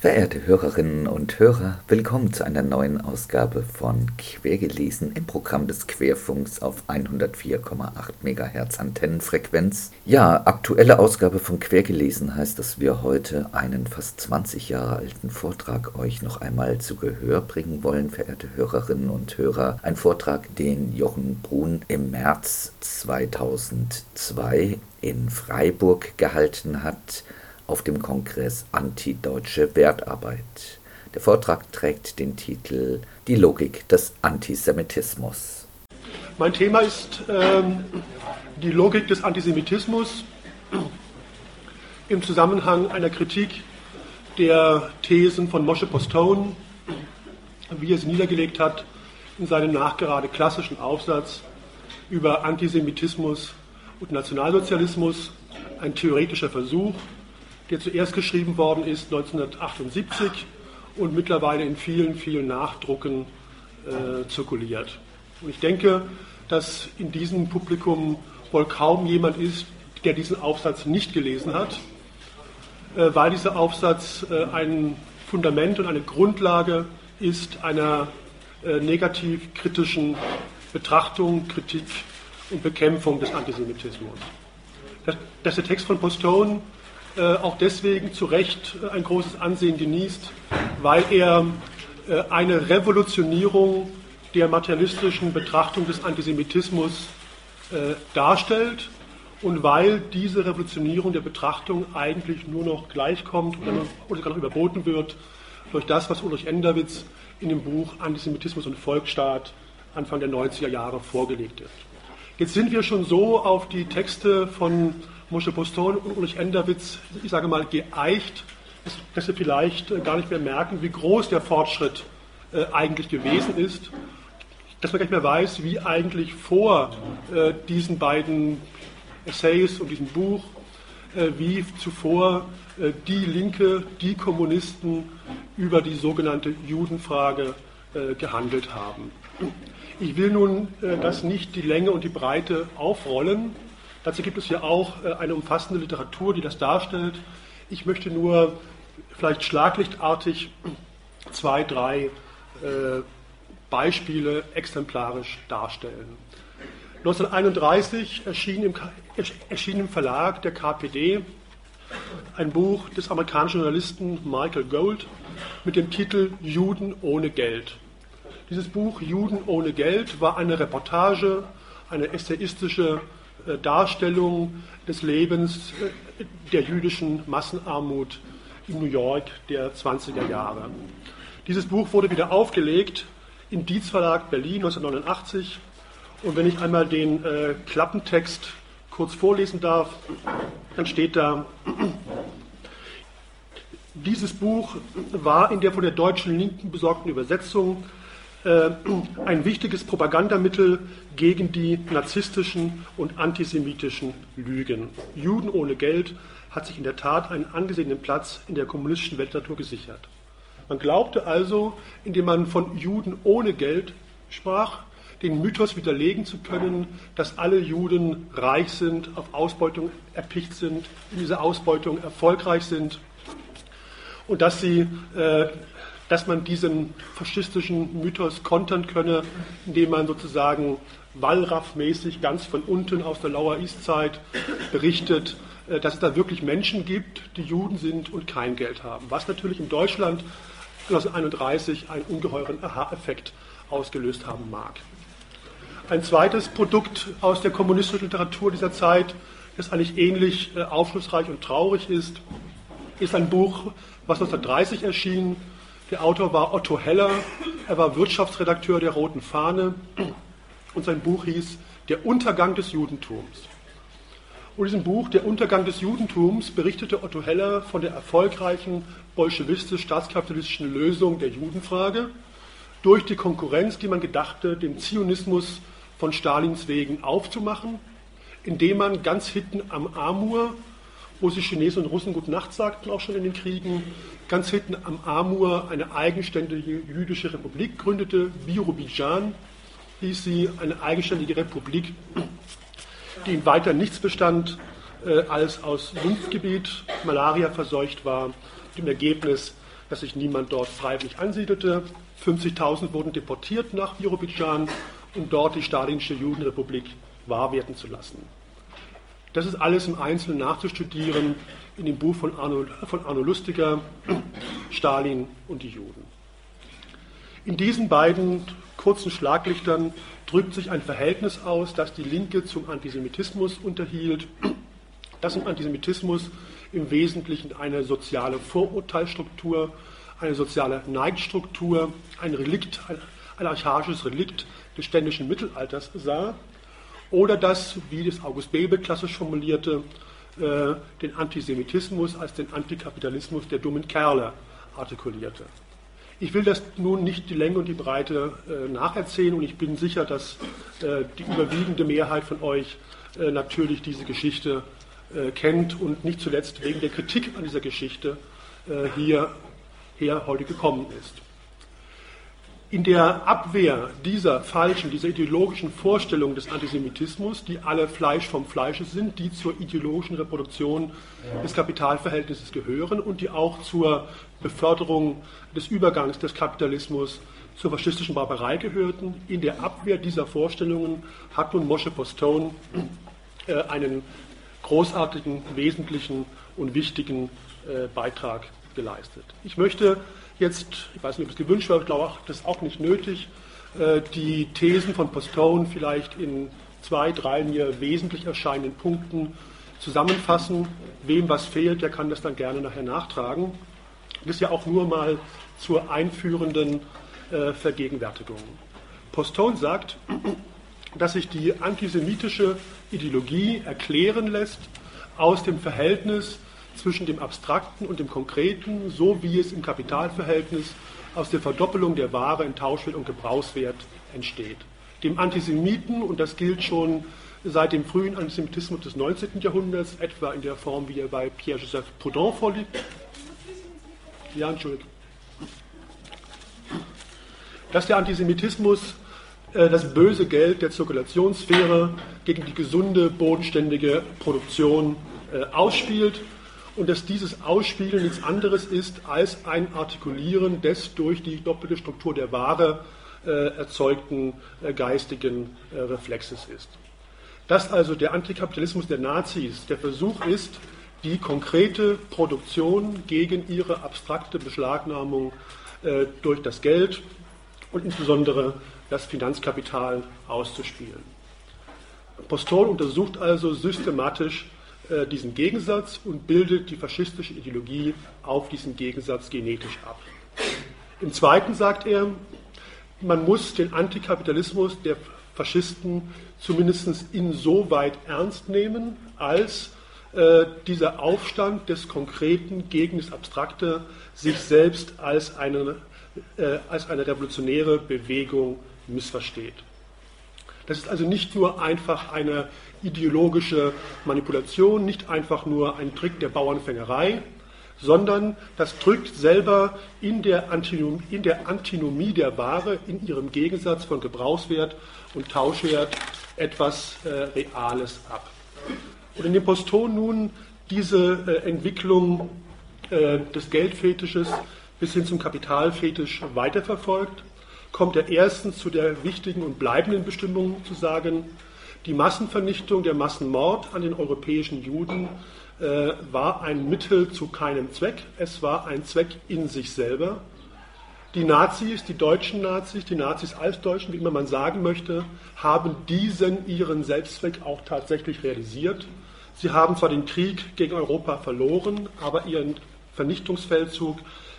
Verehrte Hörerinnen und Hörer, willkommen zu einer neuen Ausgabe von Quergelesen im Programm des Querfunks auf 104,8 MHz Antennenfrequenz. Ja, aktuelle Ausgabe von Quergelesen heißt, dass wir heute einen fast 20 Jahre alten Vortrag euch noch einmal zu Gehör bringen wollen, verehrte Hörerinnen und Hörer. Ein Vortrag, den Jochen Brun im März 2002 in Freiburg gehalten hat auf dem Kongress Antideutsche Wertarbeit. Der Vortrag trägt den Titel Die Logik des Antisemitismus. Mein Thema ist ähm, die Logik des Antisemitismus im Zusammenhang einer Kritik der Thesen von Moshe Postone, wie er sie niedergelegt hat in seinem nachgerade klassischen Aufsatz über Antisemitismus und Nationalsozialismus, ein theoretischer Versuch, der zuerst geschrieben worden ist 1978 und mittlerweile in vielen, vielen Nachdrucken äh, zirkuliert. Und ich denke, dass in diesem Publikum wohl kaum jemand ist, der diesen Aufsatz nicht gelesen hat, äh, weil dieser Aufsatz äh, ein Fundament und eine Grundlage ist einer äh, negativ kritischen Betrachtung, Kritik und Bekämpfung des Antisemitismus. Dass, dass der Text von Postone auch deswegen zu Recht äh, ein großes Ansehen genießt, weil er äh, eine Revolutionierung der materialistischen Betrachtung des Antisemitismus darstellt und weil diese Revolutionierung der Betrachtung eigentlich nur noch gleichkommt oder, oder sogar noch überboten wird durch das, was Ulrich Enderwitz in dem Buch Antisemitismus und Volksstaat Anfang der 90er Jahre vorgelegt hat. Jetzt sind wir schon so auf die Texte von Moshe Postone und Ulrich Enderwitz, ich sage mal, geeicht, dass sie vielleicht äh, gar nicht mehr merken, wie groß der Fortschritt äh, eigentlich gewesen ist, dass man gar nicht mehr weiß, wie eigentlich vor äh, diesen beiden Essays und diesem Buch, wie zuvor die Linke, die Kommunisten über die sogenannte Judenfrage gehandelt haben. Ich will nun das nicht die Länge und die Breite aufrollen, Dazu gibt es hier auch äh, eine umfassende Literatur, die das darstellt. Ich möchte nur vielleicht schlaglichtartig zwei, drei äh, Beispiele exemplarisch darstellen. 1931 erschien im, erschien im Verlag der KPD ein Buch des amerikanischen Journalisten Michael Gold mit dem Titel Juden ohne Geld. Dieses Buch Juden ohne Geld war eine Reportage, eine essayistische Darstellung des Lebens äh, der jüdischen Massenarmut in New York der 20er Jahre. Dieses Buch wurde wieder aufgelegt im Dietz Verlag Berlin 1989. Und wenn ich einmal den äh, Klappentext kurz vorlesen darf, dann steht da, dieses Buch war in der von der deutschen Linken besorgten Übersetzung äh, ein wichtiges Propagandamittel gegen die narzisstischen und antisemitischen Lügen. Juden ohne Geld hat sich in der Tat einen angesehenen Platz in der kommunistischen Weltliteratur gesichert. Man glaubte also, indem man von Juden ohne Geld sprach, den Mythos widerlegen zu können, dass alle Juden reich sind, auf Ausbeutung erpicht sind, in dieser Ausbeutung erfolgreich sind und dass sie äh, dass man diesen faschistischen Mythos kontern könne, indem man sozusagen Wallraff-mäßig ganz von unten aus der Lower East Side berichtet, äh, dass es da wirklich Menschen gibt, die Juden sind und kein Geld haben. Was natürlich in Deutschland 1931 einen ungeheuren Aha-Effekt ausgelöst haben mag. Ein zweites Produkt aus der kommunistischen Literatur dieser Zeit, das eigentlich ähnlich äh, aufschlussreich und traurig ist, ist ein Buch, was 1930 erschien, der Autor war Otto Heller, er war Wirtschaftsredakteur der Roten Fahne und sein Buch hieß Der Untergang des Judentums. Und in diesem Buch Der Untergang des Judentums berichtete Otto Heller von der erfolgreichen bolschewistisch-staatskapitalistischen Lösung der Judenfrage durch die Konkurrenz, die man gedachte, dem Zionismus von Stalins wegen aufzumachen, indem man ganz hinten am Amur, wo sich Chinesen und Russen Gute Nacht sagten, auch schon in den Kriegen, ganz hinten am Amur eine eigenständige jüdische Republik gründete, Birobidjan hieß sie, eine eigenständige Republik, die in weiter nichts bestand äh, als aus Sumpfgebiet, Malaria verseucht war, mit dem Ergebnis, dass sich niemand dort freiwillig ansiedelte. 50.000 wurden deportiert nach Birobidjan, um dort die stalinische Judenrepublik wahr werden zu lassen. Das ist alles im Einzelnen nachzustudieren in dem Buch von Arno, von Arno Lustiger, Stalin und die Juden. In diesen beiden kurzen Schlaglichtern drückt sich ein Verhältnis aus, das die Linke zum Antisemitismus unterhielt, das im Antisemitismus im Wesentlichen eine soziale Vorurteilsstruktur, eine soziale Neidstruktur, ein Relikt, ein archaisches Relikt des ständischen Mittelalters sah, oder das, wie das August Bebel klassisch formulierte, äh, den Antisemitismus als den Antikapitalismus der dummen Kerle artikulierte. Ich will das nun nicht die Länge und die Breite äh, nacherzählen und ich bin sicher, dass äh, die überwiegende Mehrheit von euch natürlich diese Geschichte kennt und nicht zuletzt wegen der Kritik an dieser Geschichte hierher heute gekommen ist. In der Abwehr dieser falschen, dieser ideologischen Vorstellung des Antisemitismus, die alle Fleisch vom Fleische sind, die zur ideologischen Reproduktion des Kapitalverhältnisses gehören und die auch zur Beförderung des Übergangs des Kapitalismus zur faschistischen Barbarei gehörten, in der Abwehr dieser Vorstellungen hat nun Moshe Postone äh, einen großartigen, wesentlichen und wichtigen äh, Beitrag geleistet. Ich möchte jetzt, ich weiß nicht, ob es gewünscht ich glaube auch, das ist auch nicht nötig, äh, die Thesen von Postone vielleicht in zwei, drei mir wesentlich erscheinenden Punkten zusammenfassen. Wem was fehlt, der kann das dann gerne nachher nachtragen. Das ist ja auch nur mal zur einführenden äh, Vergegenwärtigung. Postone sagt, dass sich die antisemitische Ideologie erklären lässt aus dem Verhältnis zwischen dem Abstrakten und dem Konkreten, so wie es im Kapitalverhältnis aus der Verdoppelung der Ware in Tauschwert und Gebrauchswert entsteht. Dem Antisemiten, und das gilt schon seit dem frühen Antisemitismus des 19. Jahrhunderts, etwa in der Form, wie er bei Pierre-Joseph Proudhon vorliegt. Ja, Entschuldigung. Dass der Antisemitismus äh, das böse Geld der Zirkulationssphäre gegen die gesunde, bodenständige Produktion äh, ausspielt und dass dieses Ausspielen nichts anderes ist als ein Artikulieren des durch die doppelte Struktur der Ware äh, erzeugten äh, geistigen äh, Reflexes ist. Dass also der Antikapitalismus der Nazis der Versuch ist, die konkrete Produktion gegen ihre abstrakte Beschlagnahmung äh, durch das Geld und insbesondere das Finanzkapital auszuspielen. Postol untersucht also systematisch äh, diesen Gegensatz und bildet die faschistische Ideologie auf diesen Gegensatz genetisch ab. Im zweiten sagt er, man muss den Antikapitalismus der Faschisten zumindest insoweit ernst nehmen, als äh, dieser Aufstand des Konkreten gegen das Abstrakte sich selbst als eine, äh, als eine revolutionäre Bewegung missversteht. Das ist also nicht nur einfach eine ideologische Manipulation, nicht einfach nur ein Trick der Bauernfängerei, sondern das drückt selber in der, Antinomie, in der Antinomie der Ware, in ihrem Gegensatz von Gebrauchswert und Tauschwert etwas äh, Reales ab. Und in dem Poston nun diese äh, Entwicklung äh, des Geldfetisches bis hin zum Kapitalfetisch weiterverfolgt, kommt er erstens zu der wichtigen und bleibenden Bestimmung zu sagen, die Massenvernichtung, der Massenmord an den europäischen Juden äh, war ein Mittel zu keinem Zweck, es war ein Zweck in sich selber. Die Nazis, die deutschen Nazis, die Nazis als Deutschen, wie immer man sagen möchte, haben diesen ihren Selbstzweck auch tatsächlich realisiert. Sie haben zwar den Krieg gegen Europa verloren, aber ihren Vernichtungsfeldzug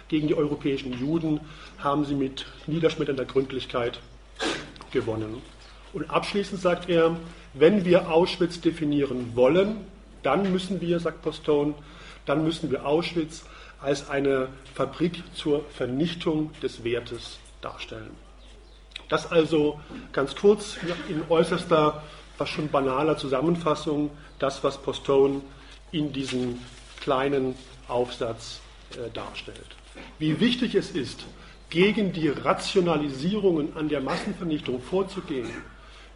gegen die europäischen Juden haben sie mit niederschmetternder Gründlichkeit gewonnen. Und abschließend sagt er, wenn wir Auschwitz definieren wollen, dann müssen wir, sagt Postone, dann müssen wir Auschwitz als eine Fabrik zur Vernichtung des Wertes darstellen. Das also ganz kurz in äußerster, fast schon banaler Zusammenfassung, das, was Postone in diesem kleinen Aufsatz äh, darstellt. Wie wichtig es ist, gegen die Rationalisierungen an der Massenvernichtung vorzugehen,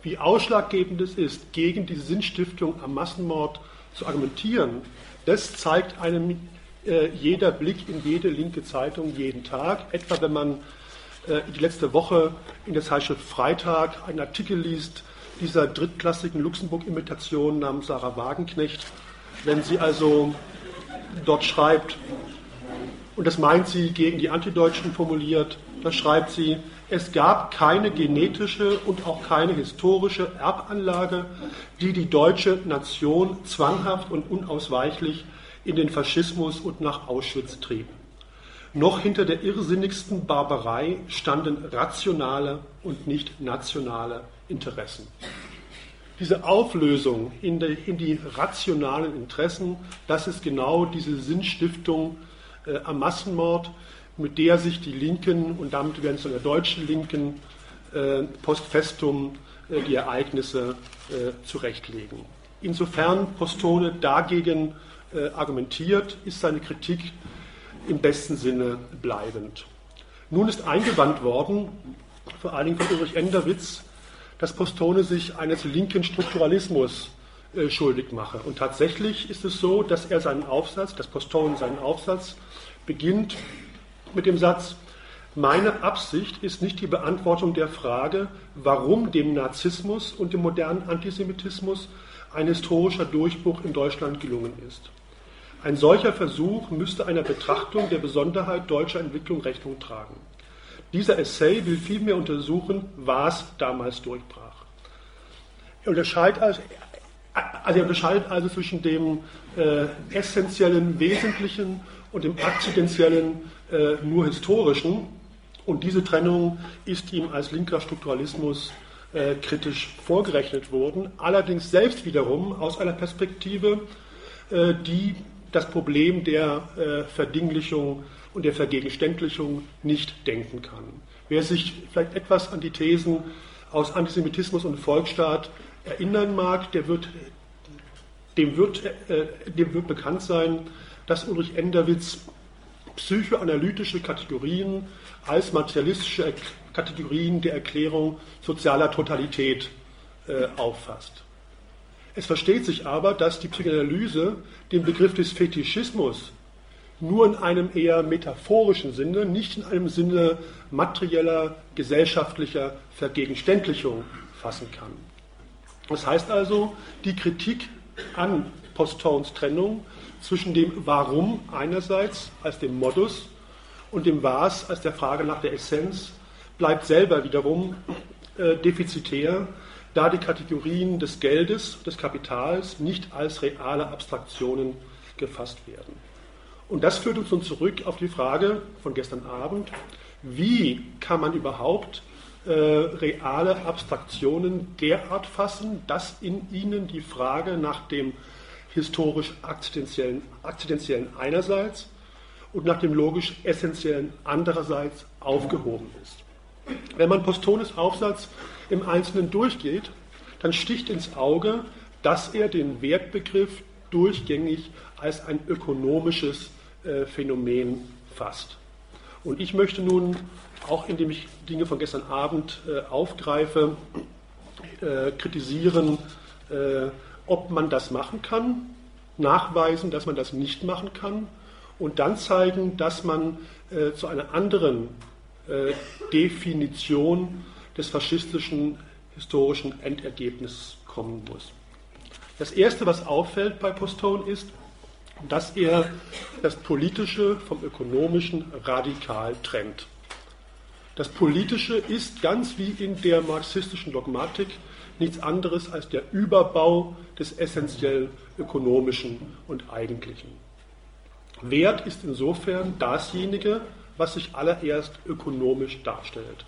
wie ausschlaggebend es ist, gegen die Sinnstiftung am Massenmord zu argumentieren, das zeigt einem äh, jeder Blick in jede linke Zeitung jeden Tag. Etwa wenn man äh, die letzte Woche in der Zeitschrift Freitag einen Artikel liest, dieser drittklassigen Luxemburg-Imitation namens Sarah Wagenknecht. Wenn sie also dort schreibt, und das meint sie gegen die Antideutschen formuliert, da schreibt sie, es gab keine genetische und auch keine historische Erbanlage, die die deutsche Nation zwanghaft und unausweichlich in den Faschismus und nach Auschwitz trieb. Noch hinter der irrsinnigsten Barbarei standen rationale und nicht nationale Interessen. Diese Auflösung in die, in die rationalen Interessen, das ist genau diese Sinnstiftung äh, am Massenmord, mit der sich die Linken und damit werden es der deutschen Linken äh, post festum äh, die Ereignisse äh, zurechtlegen. Insofern Postone dagegen äh, argumentiert, ist seine Kritik im besten Sinne bleibend. Nun ist eingewandt worden, vor allen Dingen von Ulrich Enderwitz, dass Postone sich eines linken Strukturalismus äh, schuldig mache. Und tatsächlich ist es so, dass er seinen Aufsatz, dass Postone seinen Aufsatz beginnt mit dem Satz, meine Absicht ist nicht die Beantwortung der Frage, warum dem Narzissmus und dem modernen Antisemitismus ein historischer Durchbruch in Deutschland gelungen ist. Ein solcher Versuch müsste einer Betrachtung der Besonderheit deutscher Entwicklung Rechnung tragen. Dieser Essay will vielmehr untersuchen, was damals durchbrach. Er unterscheidet also, also, er unterscheidet also zwischen dem äh, essentiellen, wesentlichen und dem akzidentiellen, äh, nur historischen. Und diese Trennung ist ihm als linker Strukturalismus äh, kritisch vorgerechnet worden, allerdings selbst wiederum aus einer Perspektive, äh, die das Problem der äh, Verdinglichung und der Vergegenständlichung nicht denken kann. Wer sich vielleicht etwas an die Thesen aus Antisemitismus und Volksstaat erinnern mag, der wird, dem, wird, äh, dem wird bekannt sein, dass Ulrich Enderwitz psychoanalytische Kategorien als materialistische Kategorien der Erklärung sozialer Totalität äh, auffasst. Es versteht sich aber, dass die Psychoanalyse den Begriff des Fetischismus nur in einem eher metaphorischen Sinne, nicht in einem Sinne materieller, gesellschaftlicher Vergegenständlichung fassen kann. Das heißt also, die Kritik an Posttones Trennung zwischen dem Warum einerseits als dem Modus und dem Was als der Frage nach der Essenz bleibt selber wiederum äh, defizitär, da die Kategorien des Geldes, des Kapitals nicht als reale Abstraktionen gefasst werden. Und das führt uns nun zurück auf die Frage von gestern Abend, wie kann man überhaupt äh, reale Abstraktionen derart fassen, dass in ihnen die Frage nach dem historisch akzidentiellen, akzidentiellen einerseits und nach dem logisch essentiellen andererseits aufgehoben ist. Wenn man Postones Aufsatz im Einzelnen durchgeht, dann sticht ins Auge, dass er den Wertbegriff durchgängig als ein ökonomisches äh, Phänomen fasst. Und ich möchte nun, auch indem ich Dinge von gestern Abend äh, aufgreife, äh, kritisieren, ob man das machen kann, nachweisen, dass man das nicht machen kann und dann zeigen, dass man äh, zu einer anderen äh, Definition des faschistischen historischen Endergebnisses kommen muss. Das Erste, was auffällt bei Postone, ist, dass er das Politische vom Ökonomischen radikal trennt. Das Politische ist ganz wie in der marxistischen Dogmatik nichts anderes als der Überbau des essentiell Ökonomischen und Eigentlichen. Wert ist insofern dasjenige, was sich allererst ökonomisch darstellt.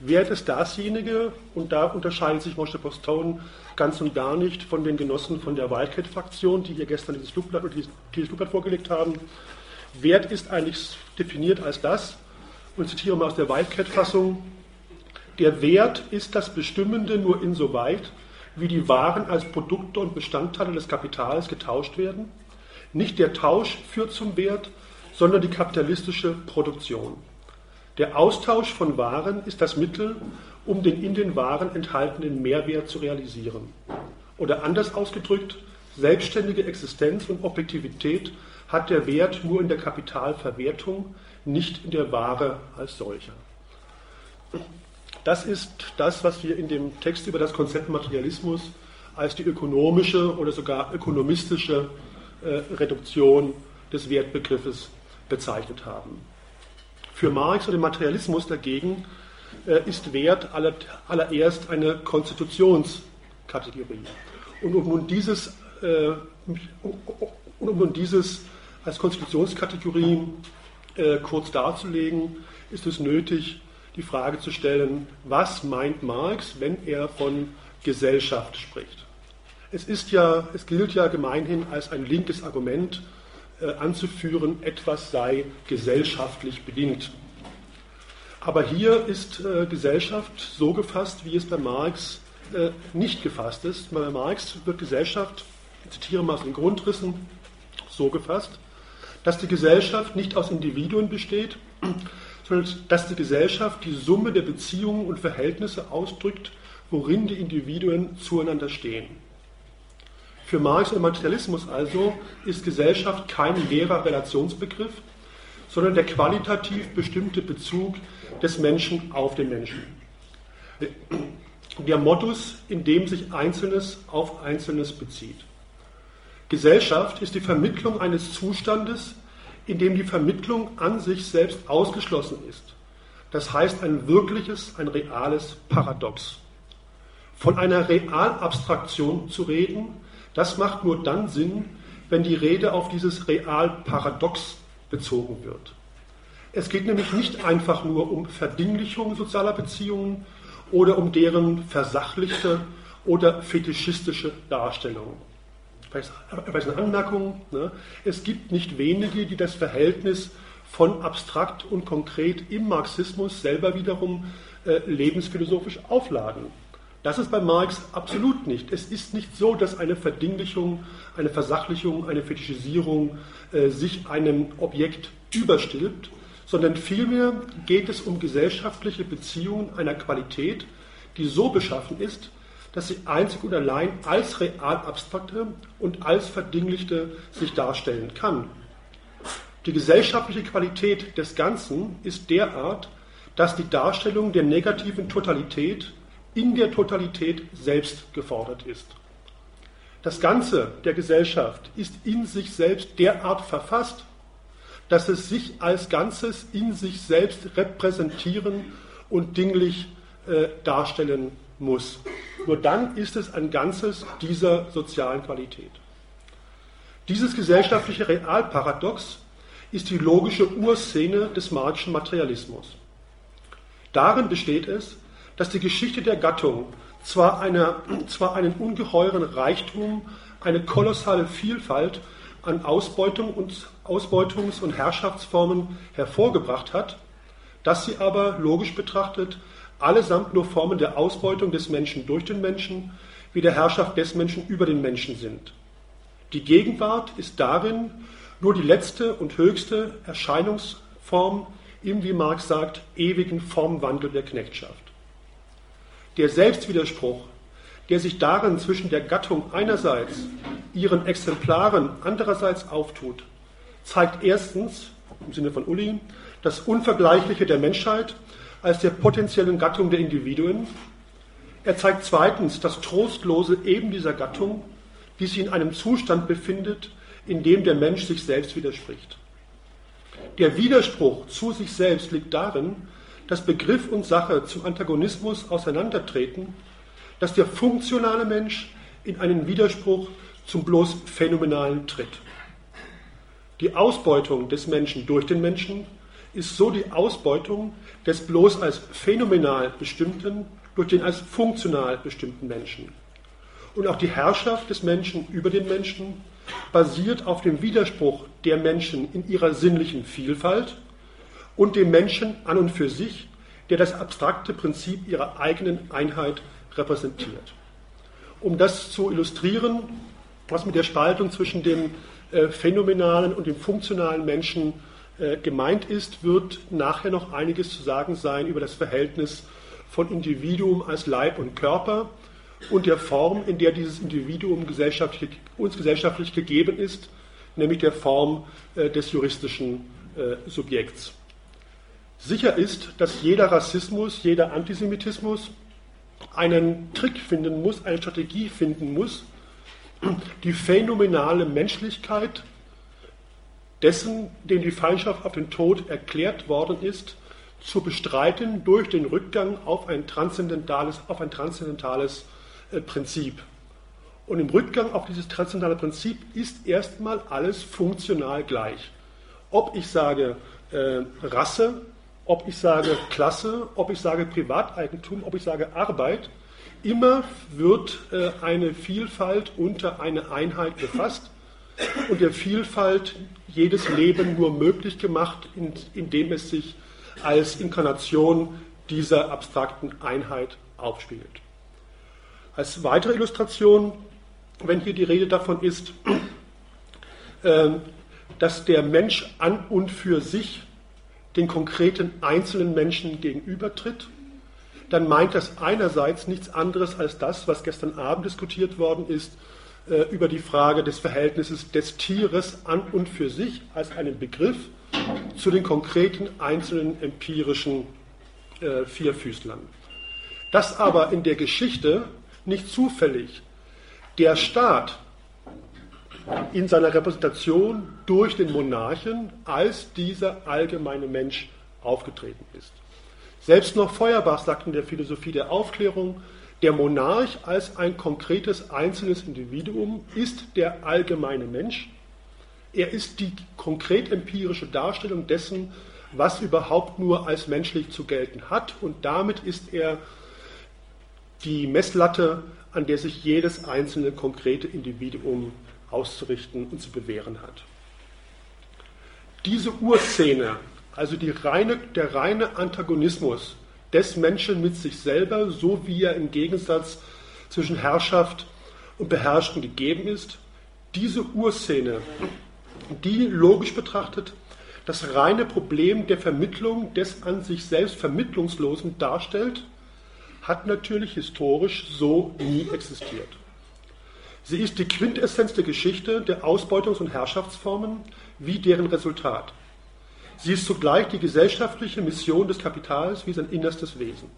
Wert ist dasjenige, und da unterscheidet sich Moshe Postone ganz und gar nicht von den Genossen von der Wildcat-Fraktion, die hier gestern dieses Flugblatt, dieses, Flugblatt vorgelegt haben. Wert ist eigentlich definiert als das, und zitiere mal aus der Wildcat-Fassung, der Wert ist das Bestimmende nur insoweit, wie die Waren als Produkte und Bestandteile des Kapitals getauscht werden. Nicht der Tausch führt zum Wert, sondern die kapitalistische Produktion. Der Austausch von Waren ist das Mittel, um den in den Waren enthaltenen Mehrwert zu realisieren. Oder anders ausgedrückt, selbstständige Existenz und Objektivität hat der Wert nur in der Kapitalverwertung, nicht in der Ware als solcher. Das ist das, was wir in dem Text über das Konzept Materialismus als die ökonomische oder sogar ökonomistische äh, Reduktion des Wertbegriffes bezeichnet haben. Für Marx und den Materialismus dagegen äh, ist Wert aller, allererst eine Konstitutionskategorie. Und um nun dieses, äh, um nun dieses als Konstitutionskategorie äh, kurz darzulegen, ist es nötig, die Frage zu stellen, was meint Marx, wenn er von Gesellschaft spricht? Es, ist ja, es gilt ja gemeinhin als ein linkes Argument, äh, anzuführen, etwas sei gesellschaftlich bedingt. Aber hier ist äh, Gesellschaft so gefasst, wie es bei Marx äh, nicht gefasst ist. Bei Marx wird Gesellschaft, ich zitiere mal aus den Grundrissen, so gefasst, dass die Gesellschaft nicht aus Individuen besteht, dass die Gesellschaft die Summe der Beziehungen und Verhältnisse ausdrückt, worin die Individuen zueinander stehen. Für Marx und Materialismus also ist Gesellschaft kein leerer Relationsbegriff, sondern der qualitativ bestimmte Bezug des Menschen auf den Menschen. Der Modus, in dem sich Einzelnes auf Einzelnes bezieht. Gesellschaft ist die Vermittlung eines Zustandes, in dem die Vermittlung an sich selbst ausgeschlossen ist. Das heißt ein wirkliches, ein reales Paradox. Von einer Realabstraktion zu reden, das macht nur dann Sinn, wenn die Rede auf dieses Realparadox bezogen wird. Es geht nämlich nicht einfach nur um Verdinglichung sozialer Beziehungen oder um deren versachlichte oder fetischistische Darstellung. Vielleicht eine Anmerkung. Ne? Es gibt nicht wenige, die das Verhältnis von abstrakt und konkret im Marxismus selber wiederum äh, lebensphilosophisch aufladen. Das ist bei Marx absolut nicht. Es ist nicht so, dass eine Verdinglichung, eine Versachlichung, eine Fetischisierung äh, sich einem Objekt überstülpt, sondern vielmehr geht es um gesellschaftliche Beziehungen einer Qualität, die so beschaffen ist, dass sie einzig und allein als real abstrakte und als verdinglichte sich darstellen kann. Die gesellschaftliche Qualität des Ganzen ist derart, dass die Darstellung der negativen Totalität in der Totalität selbst gefordert ist. Das Ganze der Gesellschaft ist in sich selbst derart verfasst, dass es sich als Ganzes in sich selbst repräsentieren und dinglich äh, darstellen muss. Nur dann ist es ein Ganzes dieser sozialen Qualität. Dieses gesellschaftliche Realparadox ist die logische Urszene des Marxischen Materialismus. Darin besteht es, dass die Geschichte der Gattung zwar, eine, zwar einen ungeheuren Reichtum, eine kolossale Vielfalt an Ausbeutung und, Ausbeutungs- und Herrschaftsformen hervorgebracht hat, dass sie aber logisch betrachtet allesamt nur Formen der Ausbeutung des Menschen durch den Menschen, wie der Herrschaft des Menschen über den Menschen sind. Die Gegenwart ist darin nur die letzte und höchste Erscheinungsform im, wie Marx sagt, ewigen Formwandel der Knechtschaft. Der Selbstwiderspruch, der sich darin zwischen der Gattung einerseits, ihren Exemplaren andererseits auftut, zeigt erstens, im Sinne von Uli, das Unvergleichliche der Menschheit als der potenziellen Gattung der Individuen. Er zeigt zweitens das Trostlose eben dieser Gattung, die sich in einem Zustand befindet, in dem der Mensch sich selbst widerspricht. Der Widerspruch zu sich selbst liegt darin, dass Begriff und Sache zum Antagonismus auseinandertreten, dass der funktionale Mensch in einen Widerspruch zum bloß Phänomenalen tritt. Die Ausbeutung des Menschen durch den Menschen ist so die Ausbeutung des bloß als phänomenal bestimmten durch den als funktional bestimmten Menschen. Und auch die Herrschaft des Menschen über den Menschen basiert auf dem Widerspruch der Menschen in ihrer sinnlichen Vielfalt und dem Menschen an und für sich, der das abstrakte Prinzip ihrer eigenen Einheit repräsentiert. Um das zu illustrieren, was mit der Spaltung zwischen dem äh, phänomenalen und dem funktionalen Menschen gemeint ist, wird nachher noch einiges zu sagen sein über das Verhältnis von Individuum als Leib und Körper und der Form, in der dieses Individuum gesellschaftlich, uns gesellschaftlich gegeben ist, nämlich der Form äh, des juristischen äh, Subjekts. Sicher ist, dass jeder Rassismus, jeder Antisemitismus einen Trick finden muss, eine Strategie finden muss, die phänomenale Menschlichkeit dessen, dem die Feindschaft auf den Tod erklärt worden ist, zu bestreiten durch den Rückgang auf ein transzendentales, auf ein transzendentales äh, Prinzip. Und im Rückgang auf dieses transzendentale Prinzip ist erstmal alles funktional gleich. Ob ich sage äh, Rasse, ob ich sage Klasse, ob ich sage Privateigentum, ob ich sage Arbeit, immer wird äh, eine Vielfalt unter eine Einheit gefasst und der Vielfalt jedes Leben nur möglich gemacht, indem es sich als Inkarnation dieser abstrakten Einheit aufspielt. Als weitere Illustration, wenn hier die Rede davon ist, ähm, dass der Mensch an und für sich den konkreten einzelnen Menschen gegenübertritt, dann meint das einerseits nichts anderes als das, was gestern Abend diskutiert worden ist, äh, über die Frage des Verhältnisses des Tieres an und für sich als einen Begriff zu den konkreten einzelnen empirischen äh, Vierfüßlern. Dass aber in der Geschichte nicht zufällig der Staat in seiner Repräsentation durch den Monarchen als dieser allgemeine Mensch aufgetreten ist. Selbst noch Feuerbach sagt in der Philosophie der Aufklärung, der Monarch als ein konkretes einzelnes Individuum ist der allgemeine Mensch. Er ist die konkret empirische Darstellung dessen, was überhaupt nur als menschlich zu gelten hat. Und damit ist er die Messlatte, an der sich jedes einzelne konkrete Individuum auszurichten und zu bewähren hat. Diese Urszene, also reine, der reine Antagonismus des Menschen mit sich selber, so wie er im Gegensatz zwischen Herrschaft und Beherrschung gegeben ist. Diese Urszene, die logisch betrachtet das reine Problem der Vermittlung des an sich selbst Vermittlungslosen darstellt, hat natürlich historisch so nie existiert. Sie ist die Quintessenz der Geschichte der Ausbeutungs- und Herrschaftsformen wie deren Resultat. Sie ist zugleich die gesellschaftliche Mission des Kapitals wie sein innerstes Wesen.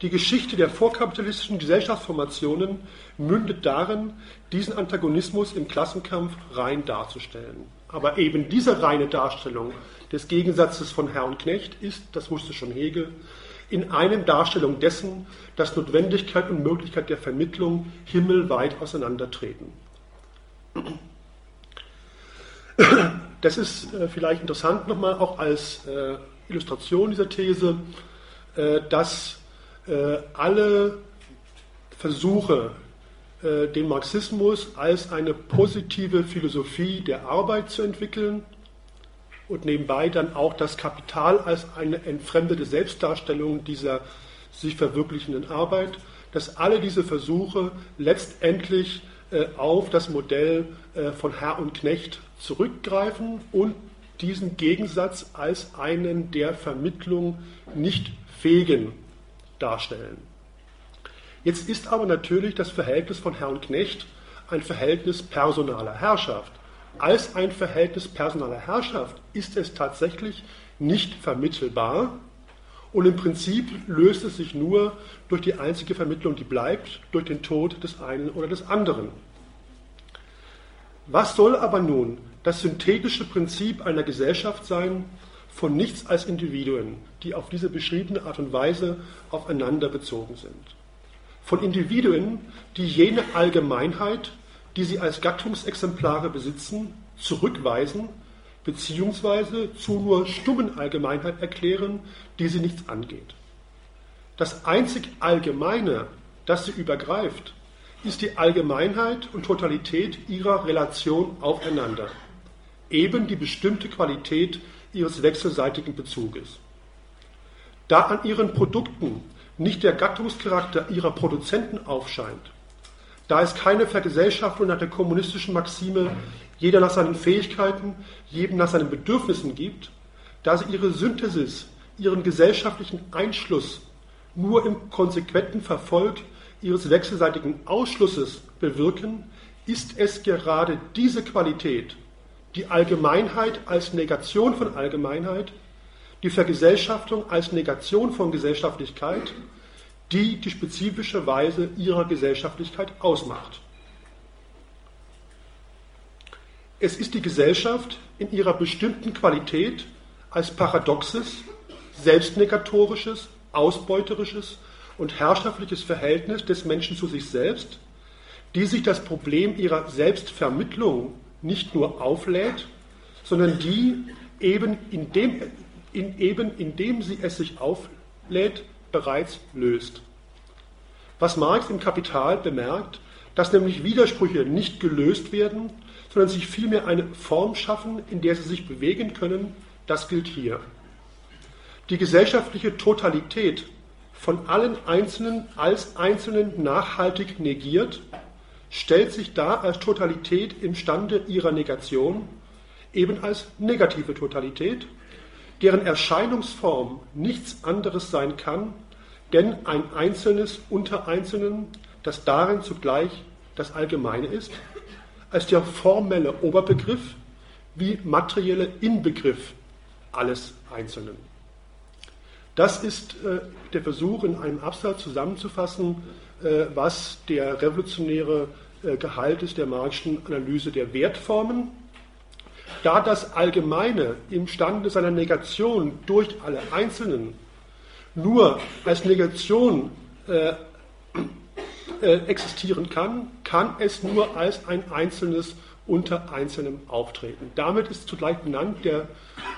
Die Geschichte der vorkapitalistischen Gesellschaftsformationen mündet darin, diesen Antagonismus im Klassenkampf rein darzustellen. Aber eben diese reine Darstellung des Gegensatzes von Herr und Knecht ist, das wusste schon Hegel, in einem Darstellung dessen, dass Notwendigkeit und Möglichkeit der Vermittlung himmelweit auseinandertreten. Das ist äh, vielleicht interessant nochmal auch als äh, Illustration dieser These, äh, dass alle Versuche, den Marxismus als eine positive Philosophie der Arbeit zu entwickeln und nebenbei dann auch das Kapital als eine entfremdete Selbstdarstellung dieser sich verwirklichenden Arbeit, dass alle diese Versuche letztendlich auf das Modell von Herr und Knecht zurückgreifen und diesen Gegensatz als einen der Vermittlung nicht fähigen darstellen. Jetzt ist aber natürlich das Verhältnis von Herrn Knecht ein Verhältnis personaler Herrschaft. Als ein Verhältnis personaler Herrschaft ist es tatsächlich nicht vermittelbar und im Prinzip löst es sich nur durch die einzige Vermittlung, die bleibt, durch den Tod des einen oder des anderen. Was soll aber nun das synthetische Prinzip einer Gesellschaft sein von nichts als Individuen, die auf diese beschriebene Art und Weise aufeinander bezogen sind. Von Individuen, die jene Allgemeinheit, die sie als Gattungsexemplare besitzen, zurückweisen, beziehungsweise zu nur stummen Allgemeinheit erklären, die sie nichts angeht. Das einzig Allgemeine, das sie übergreift, ist die Allgemeinheit und Totalität ihrer Relation aufeinander, eben die bestimmte Qualität ihres wechselseitigen Bezuges. Da an ihren Produkten nicht der Gattungscharakter ihrer Produzenten aufscheint, da es keine Vergesellschaftung nach der kommunistischen Maxime jeder nach seinen Fähigkeiten, jedem nach seinen Bedürfnissen gibt, da sie ihre Synthesis, ihren gesellschaftlichen Einschluss nur im konsequenten Verfolg ihres wechselseitigen Ausschlusses bewirken, ist es gerade diese Qualität, die Allgemeinheit als Negation von Allgemeinheit, die Vergesellschaftung als Negation von Gesellschaftlichkeit, die die spezifische Weise ihrer Gesellschaftlichkeit ausmacht. Es ist die Gesellschaft in ihrer bestimmten Qualität als paradoxes, selbstnegatorisches, ausbeuterisches und herrschaftliches Verhältnis des Menschen zu sich selbst, die sich das Problem ihrer Selbstvermittlung nicht nur auflädt, sondern die eben indem, in, eben indem sie es sich auflädt, bereits löst. Was Marx im Kapital bemerkt, dass nämlich Widersprüche nicht gelöst werden, sondern sich vielmehr eine Form schaffen, in der sie sich bewegen können, das gilt hier. Die gesellschaftliche Totalität von allen Einzelnen als Einzelnen nachhaltig negiert, stellt sich dar als Totalität imstande ihrer Negation, eben als negative Totalität, deren Erscheinungsform nichts anderes sein kann, denn ein Einzelnes unter Einzelnen, das darin zugleich das Allgemeine ist, als der formelle Oberbegriff wie materielle Inbegriff alles Einzelnen. Das ist äh, der Versuch, in einem Absatz zusammenzufassen, was der revolutionäre äh, Gehalt ist der Marxischen Analyse der Wertformen. Da das Allgemeine imstande seiner Negation durch alle Einzelnen nur als Negation äh, äh, existieren kann, kann es nur als ein einzelnes unter Einzelnem auftreten. Damit ist zugleich benannt der,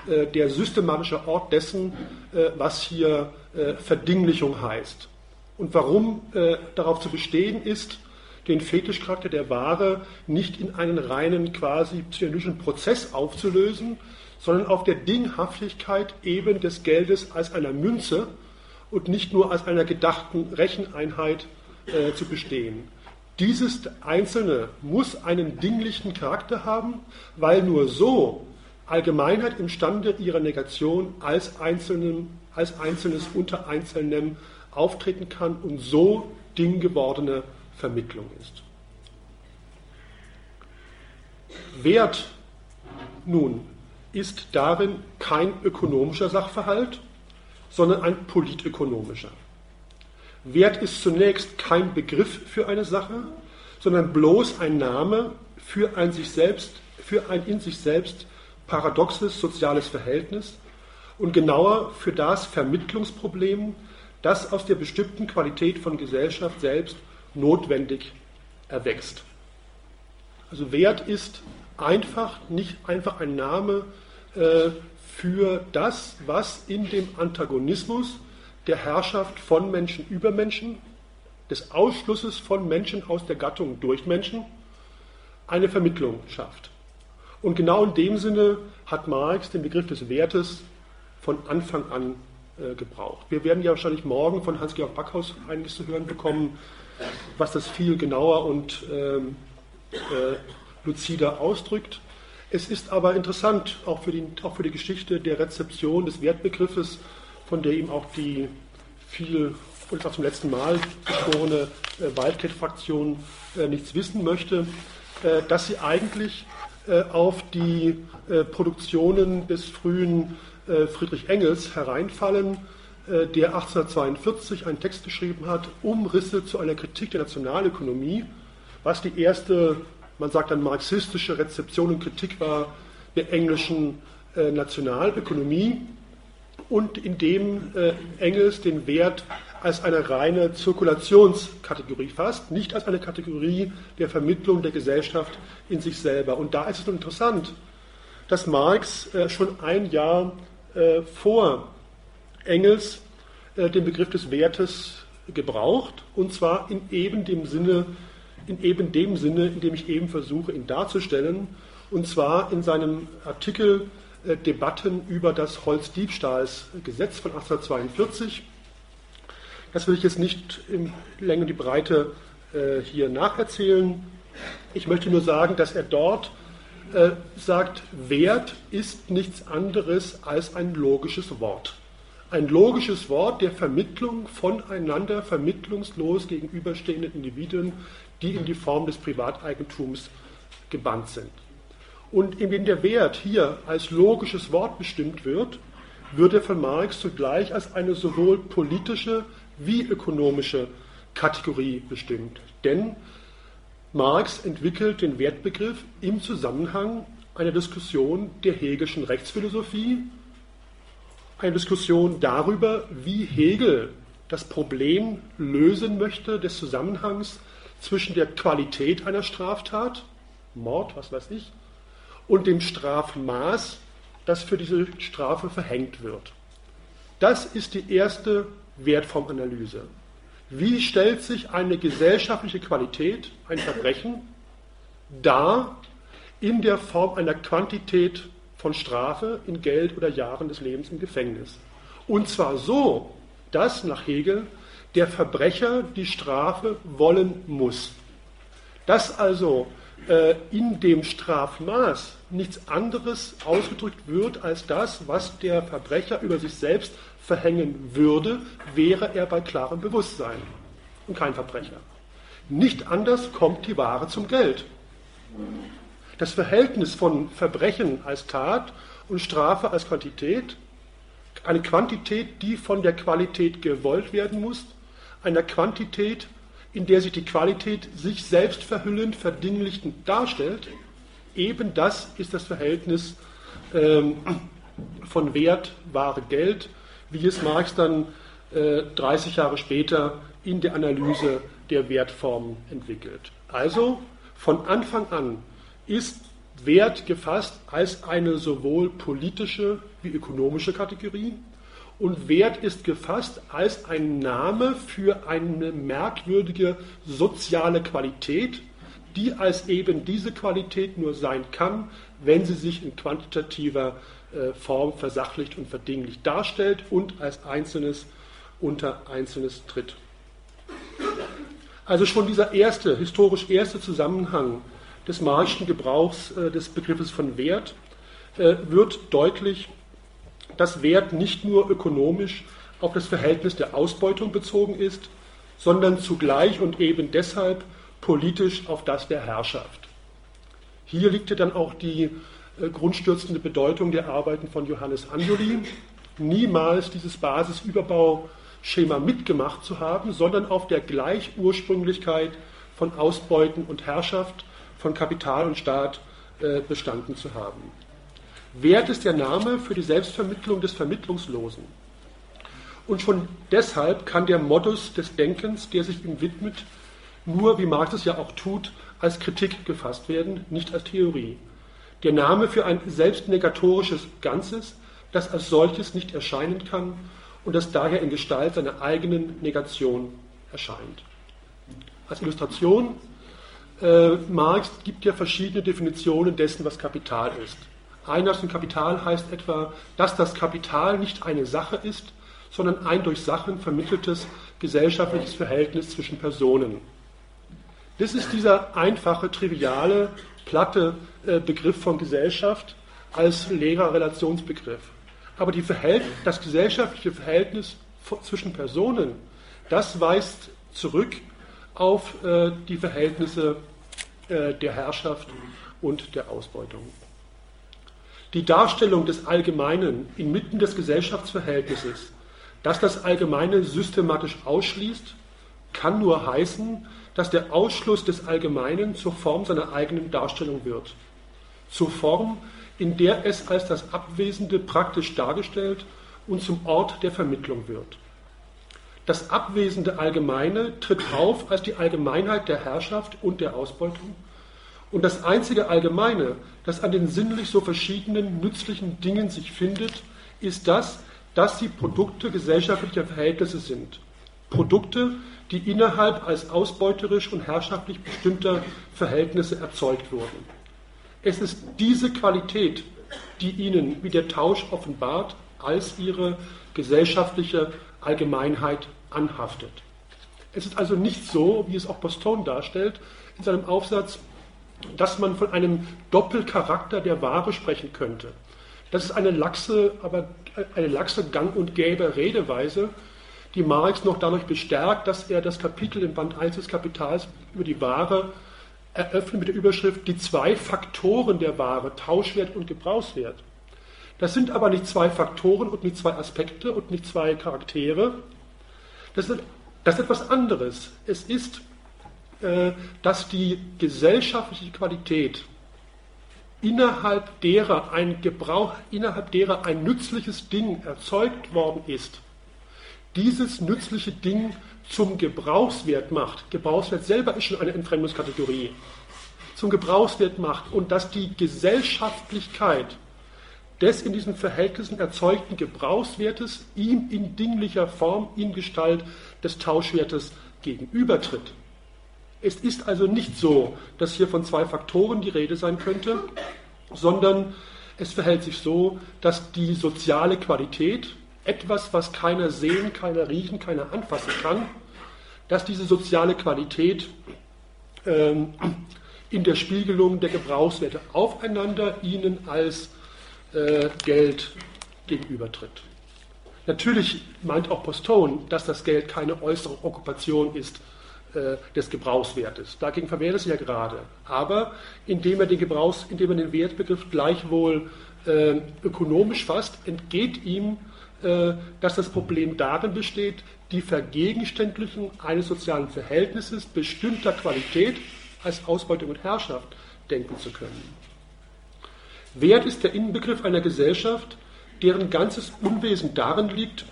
äh, der systematische Ort dessen, äh, was hier äh, Verdinglichung heißt. Und warum äh, darauf zu bestehen ist, den Fetischcharakter der Ware nicht in einen reinen quasi psychologischen Prozess aufzulösen, sondern auf der Dinghaftigkeit eben des Geldes als einer Münze und nicht nur als einer gedachten Recheneinheit äh, zu bestehen. Dieses Einzelne muss einen dinglichen Charakter haben, weil nur so Allgemeinheit imstande ihrer Negation als, Einzelnen, als Einzelnes unter Einzelnem auftreten kann und so dinggewordene Vermittlung ist. Wert nun ist darin kein ökonomischer Sachverhalt, sondern ein politökonomischer. Wert ist zunächst kein Begriff für eine Sache, sondern bloß ein Name für ein, sich selbst, für ein in sich selbst paradoxes soziales Verhältnis und genauer für das Vermittlungsproblem, das aus der bestimmten Qualität von Gesellschaft selbst notwendig erwächst. Also Wert ist einfach nicht einfach ein Name äh, für das, was in dem Antagonismus der Herrschaft von Menschen über Menschen, des Ausschlusses von Menschen aus der Gattung durch Menschen, eine Vermittlung schafft. Und genau in dem Sinne hat Marx den Begriff des Wertes von Anfang an gebraucht. Wir werden ja wahrscheinlich morgen von Hans-Georg Backhaus einiges zu hören bekommen, was das viel genauer und ähm, äh, luzider ausdrückt. Es ist aber interessant, auch für, die, auch für die Geschichte der Rezeption des Wertbegriffes, von der ihm auch die viel und auch zum letzten Mal geschworene äh, Wildcat-Fraktion äh, nichts wissen möchte, äh, dass sie eigentlich äh, auf die äh, Produktionen des frühen äh, Friedrich Engels hereinfallen, der 1842 einen Text geschrieben hat, Umrisse zu einer Kritik der Nationalökonomie, was die erste man sagt dann marxistische Rezeption und Kritik war der englischen äh, Nationalökonomie und in dem äh, Engels den Wert als eine reine Zirkulationskategorie fasst, nicht als eine Kategorie der Vermittlung der Gesellschaft in sich selber. Und da ist es nun interessant, dass Marx äh, schon ein Jahr äh, vor Engels äh, den Begriff des Wertes gebraucht, und zwar in eben dem Sinne, in eben dem Sinne, in dem ich eben versuche, ihn darzustellen, und zwar in seinem Artikel äh, Debatten über das Holzdiebstahlsgesetz von 1842. Das will ich jetzt nicht in Länge und die Breite äh, hier nacherzählen. Ich möchte nur sagen, dass er dort äh, sagt, Wert ist nichts anderes als ein logisches Wort. Ein logisches Wort der Vermittlung voneinander vermittlungslos gegenüberstehenden Individuen, die in die Form des Privateigentums gebannt sind. Und indem der Wert hier als logisches Wort bestimmt wird, wird er von Marx zugleich als eine sowohl politische wie ökonomische Kategorie bestimmt. Denn Marx entwickelt den Wertbegriff im Zusammenhang einer Diskussion der Hegelschen Rechtsphilosophie, eine Diskussion darüber, wie Hegel das Problem lösen möchte des Zusammenhangs zwischen der Qualität einer Straftat, Mord, was weiß ich, und dem Strafmaß, das für diese Strafe verhängt wird. Das ist die erste Wertformanalyse. Wie stellt sich eine gesellschaftliche Qualität, ein Verbrechen, dar in der Form einer Quantität von Strafe in Geld oder Jahren des Lebens im Gefängnis? Und zwar so, dass nach Hegel der Verbrecher die Strafe wollen muss. Dass also äh, in dem Strafmaß nichts anderes ausgedrückt wird als das, was der Verbrecher über sich selbst verhängen würde, wäre er bei klarem Bewusstsein und kein Verbrecher. Nicht anders kommt die Ware zum Geld. Das Verhältnis von Verbrechen als Tat und Strafe als Quantität, eine Quantität, die von der Qualität gewollt werden muss, einer Quantität, in der sich die Qualität sich selbst verhüllend, verdinglichtend darstellt, eben das ist das Verhältnis ähm, von Wert, Ware, Geld, wie es Marx dann äh, 30 Jahre später in der Analyse der Wertformen entwickelt. Also von Anfang an ist Wert gefasst als eine sowohl politische wie ökonomische Kategorie und Wert ist gefasst als ein Name für eine merkwürdige soziale Qualität, die als eben diese Qualität nur sein kann, wenn sie sich in quantitativer äh, Form versachlicht und verdinglicht darstellt und als Einzelnes unter Einzelnes tritt. Also schon dieser erste, historisch erste Zusammenhang des marxischen Gebrauchs äh, des Begriffes von Wert äh, wird deutlich dass Wert nicht nur ökonomisch auf das Verhältnis der Ausbeutung bezogen ist, sondern zugleich und eben deshalb politisch auf das der Herrschaft. Hier liegt dann auch die äh, grundstürzende Bedeutung der Arbeiten von Johannes Anjoli, niemals dieses Basisüberbauschema mitgemacht zu haben, sondern auf der Gleichursprünglichkeit von Ausbeuten und Herrschaft, von Kapital und Staat äh, bestanden zu haben. Wert ist der Name für die Selbstvermittlung des Vermittlungslosen. Und schon deshalb kann der Modus des Denkens, der sich ihm widmet, nur, wie Marx es ja auch tut, als Kritik gefasst werden, nicht als Theorie. Der Name für ein selbstnegatorisches Ganzes, das als solches nicht erscheinen kann und das daher in Gestalt seiner eigenen Negation erscheint. Als Illustration, äh, Marx gibt ja verschiedene Definitionen dessen, was Kapital ist. Einlass in Kapital heißt etwa, dass das Kapital nicht eine Sache ist, sondern ein durch Sachen vermitteltes gesellschaftliches Verhältnis zwischen Personen. Das ist dieser einfache, triviale, platte äh, Begriff von Gesellschaft als leerer Relationsbegriff. Aber das gesellschaftliche Verhältnis zwischen Personen, das weist zurück auf äh, die Verhältnisse äh, der Herrschaft und der Ausbeutung. Die Darstellung des Allgemeinen inmitten des Gesellschaftsverhältnisses, das das Allgemeine systematisch ausschließt, kann nur heißen, dass der Ausschluss des Allgemeinen zur Form seiner eigenen Darstellung wird. Zur Form, in der es als das Abwesende praktisch dargestellt und zum Ort der Vermittlung wird. Das abwesende Allgemeine tritt auf als die Allgemeinheit der Herrschaft und der Ausbeutung Und das einzige Allgemeine, das an den sinnlich so verschiedenen nützlichen Dingen sich findet, ist das, dass sie Produkte gesellschaftlicher Verhältnisse sind. Produkte, die innerhalb als ausbeuterisch und herrschaftlich bestimmter Verhältnisse erzeugt wurden. Es ist diese Qualität, die ihnen, wie der Tausch offenbart, als ihre gesellschaftliche Allgemeinheit anhaftet. Es ist also nicht so, wie es auch Postone darstellt in seinem Aufsatz, dass man von einem Doppelcharakter der Ware sprechen könnte. Das ist eine laxe, aber eine laxe Gang- und gäbe Redeweise, die Marx noch dadurch bestärkt, dass er das Kapitel im Band 1 des Kapitals über die Ware eröffnet mit der Überschrift Die zwei Faktoren der Ware, Tauschwert und Gebrauchswert. Das sind aber nicht zwei Faktoren und nicht zwei Aspekte und nicht zwei Charaktere. Das ist, das ist etwas anderes. Es ist, äh, dass die gesellschaftliche Qualität innerhalb derer ein Gebrauch, innerhalb derer ein nützliches Ding erzeugt worden ist, dieses nützliche Ding zum Gebrauchswert macht. Gebrauchswert selber ist schon eine Entfremdungskategorie. Zum Gebrauchswert macht und dass die Gesellschaftlichkeit des in diesen Verhältnissen erzeugten Gebrauchswertes ihm in dinglicher Form, in Gestalt des Tauschwertes gegenübertritt. Es ist also nicht so, dass hier von zwei Faktoren die Rede sein könnte, sondern es verhält sich so, dass die soziale Qualität, etwas, was keiner sehen, keiner riechen, keiner anfassen kann, dass diese soziale Qualität ähm, in der Spiegelung der Gebrauchswerte aufeinander ihnen als äh, Geld gegenübertritt. Natürlich meint auch Postone, dass das Geld keine äußere Okkupation ist äh, des Gebrauchswertes. Dagegen verwehrt es ja gerade. Aber indem er den, Gebrauchs-, indem er den Wertbegriff gleichwohl äh, ökonomisch fasst, entgeht ihm, dass das Problem darin besteht, die Vergegenständlichung eines sozialen Verhältnisses bestimmter Qualität als Ausbeutung und Herrschaft denken zu können. Wert ist der Innenbegriff einer Gesellschaft, deren ganzes Unwesen darin liegt,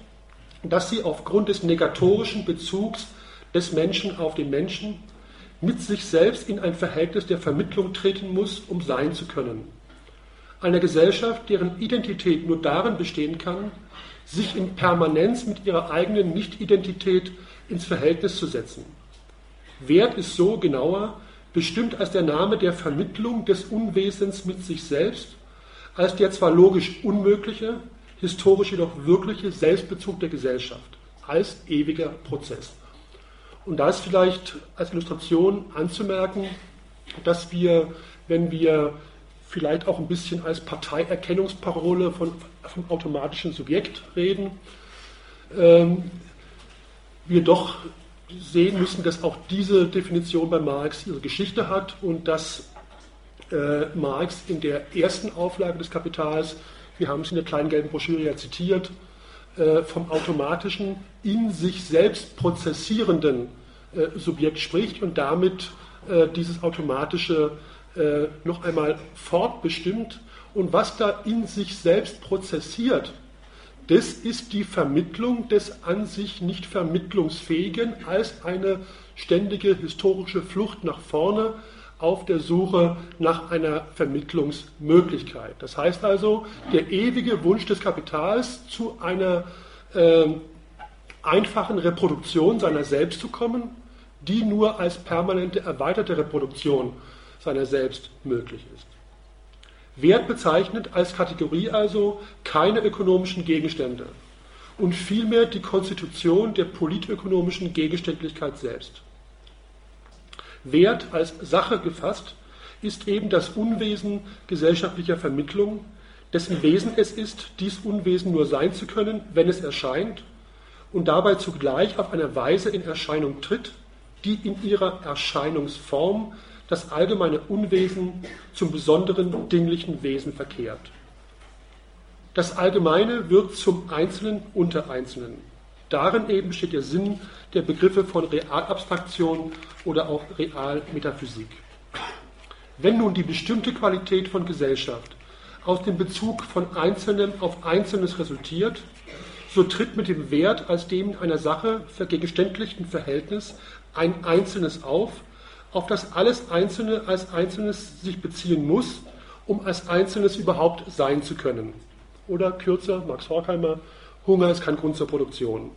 dass sie aufgrund des negatorischen Bezugs des Menschen auf den Menschen mit sich selbst in ein Verhältnis der Vermittlung treten muss, um sein zu können. Eine Gesellschaft, deren Identität nur darin bestehen kann, sich in Permanenz mit ihrer eigenen Nicht-Identität ins Verhältnis zu setzen. Wert ist so genauer bestimmt als der Name der Vermittlung des Unwesens mit sich selbst, als der zwar logisch unmögliche, historisch jedoch wirkliche Selbstbezug der Gesellschaft, als ewiger Prozess. Und da ist vielleicht als Illustration anzumerken, dass wir, wenn wir vielleicht auch ein bisschen als Parteierkennungsparole von, vom automatischen Subjekt reden, ähm, wir doch sehen müssen, dass auch diese Definition bei Marx ihre Geschichte hat und dass äh, Marx in der ersten Auflage des Kapitals, wir haben es in der kleinen gelben Broschüre ja zitiert, äh, vom automatischen, in sich selbst prozessierenden äh, Subjekt spricht und damit dieses automatische noch einmal fortbestimmt. Und was da in sich selbst prozessiert, das ist die Vermittlung des an sich nicht vermittlungsfähigen als eine ständige historische Flucht nach vorne auf der Suche nach einer Vermittlungsmöglichkeit. Das heißt also, der ewige Wunsch des Kapitals zu einer äh, einfachen Reproduktion seiner selbst zu kommen, die nur als permanente erweiterte Reproduktion seiner selbst möglich ist. Wert bezeichnet als Kategorie also keine ökonomischen Gegenstände und vielmehr die Konstitution der politökonomischen Gegenständlichkeit selbst. Wert als Sache gefasst ist eben das Unwesen gesellschaftlicher Vermittlung, dessen Wesen es ist, dies Unwesen nur sein zu können, wenn es erscheint und dabei zugleich auf eine Weise in Erscheinung tritt, die in ihrer Erscheinungsform das allgemeine Unwesen zum besonderen dinglichen Wesen verkehrt. Das Allgemeine wird zum Einzelnen unter Einzelnen. Darin eben steht der Sinn der Begriffe von Realabstraktion oder auch Realmetaphysik. Wenn nun die bestimmte Qualität von Gesellschaft aus dem Bezug von Einzelnem auf Einzelnes resultiert, so tritt mit dem Wert als dem einer Sache vergegenständlichten Verhältnis ein Einzelnes auf, auf das alles Einzelne als Einzelnes sich beziehen muss, um als Einzelnes überhaupt sein zu können. Oder kürzer, Max Horkheimer, Hunger ist kein Grund zur Produktion.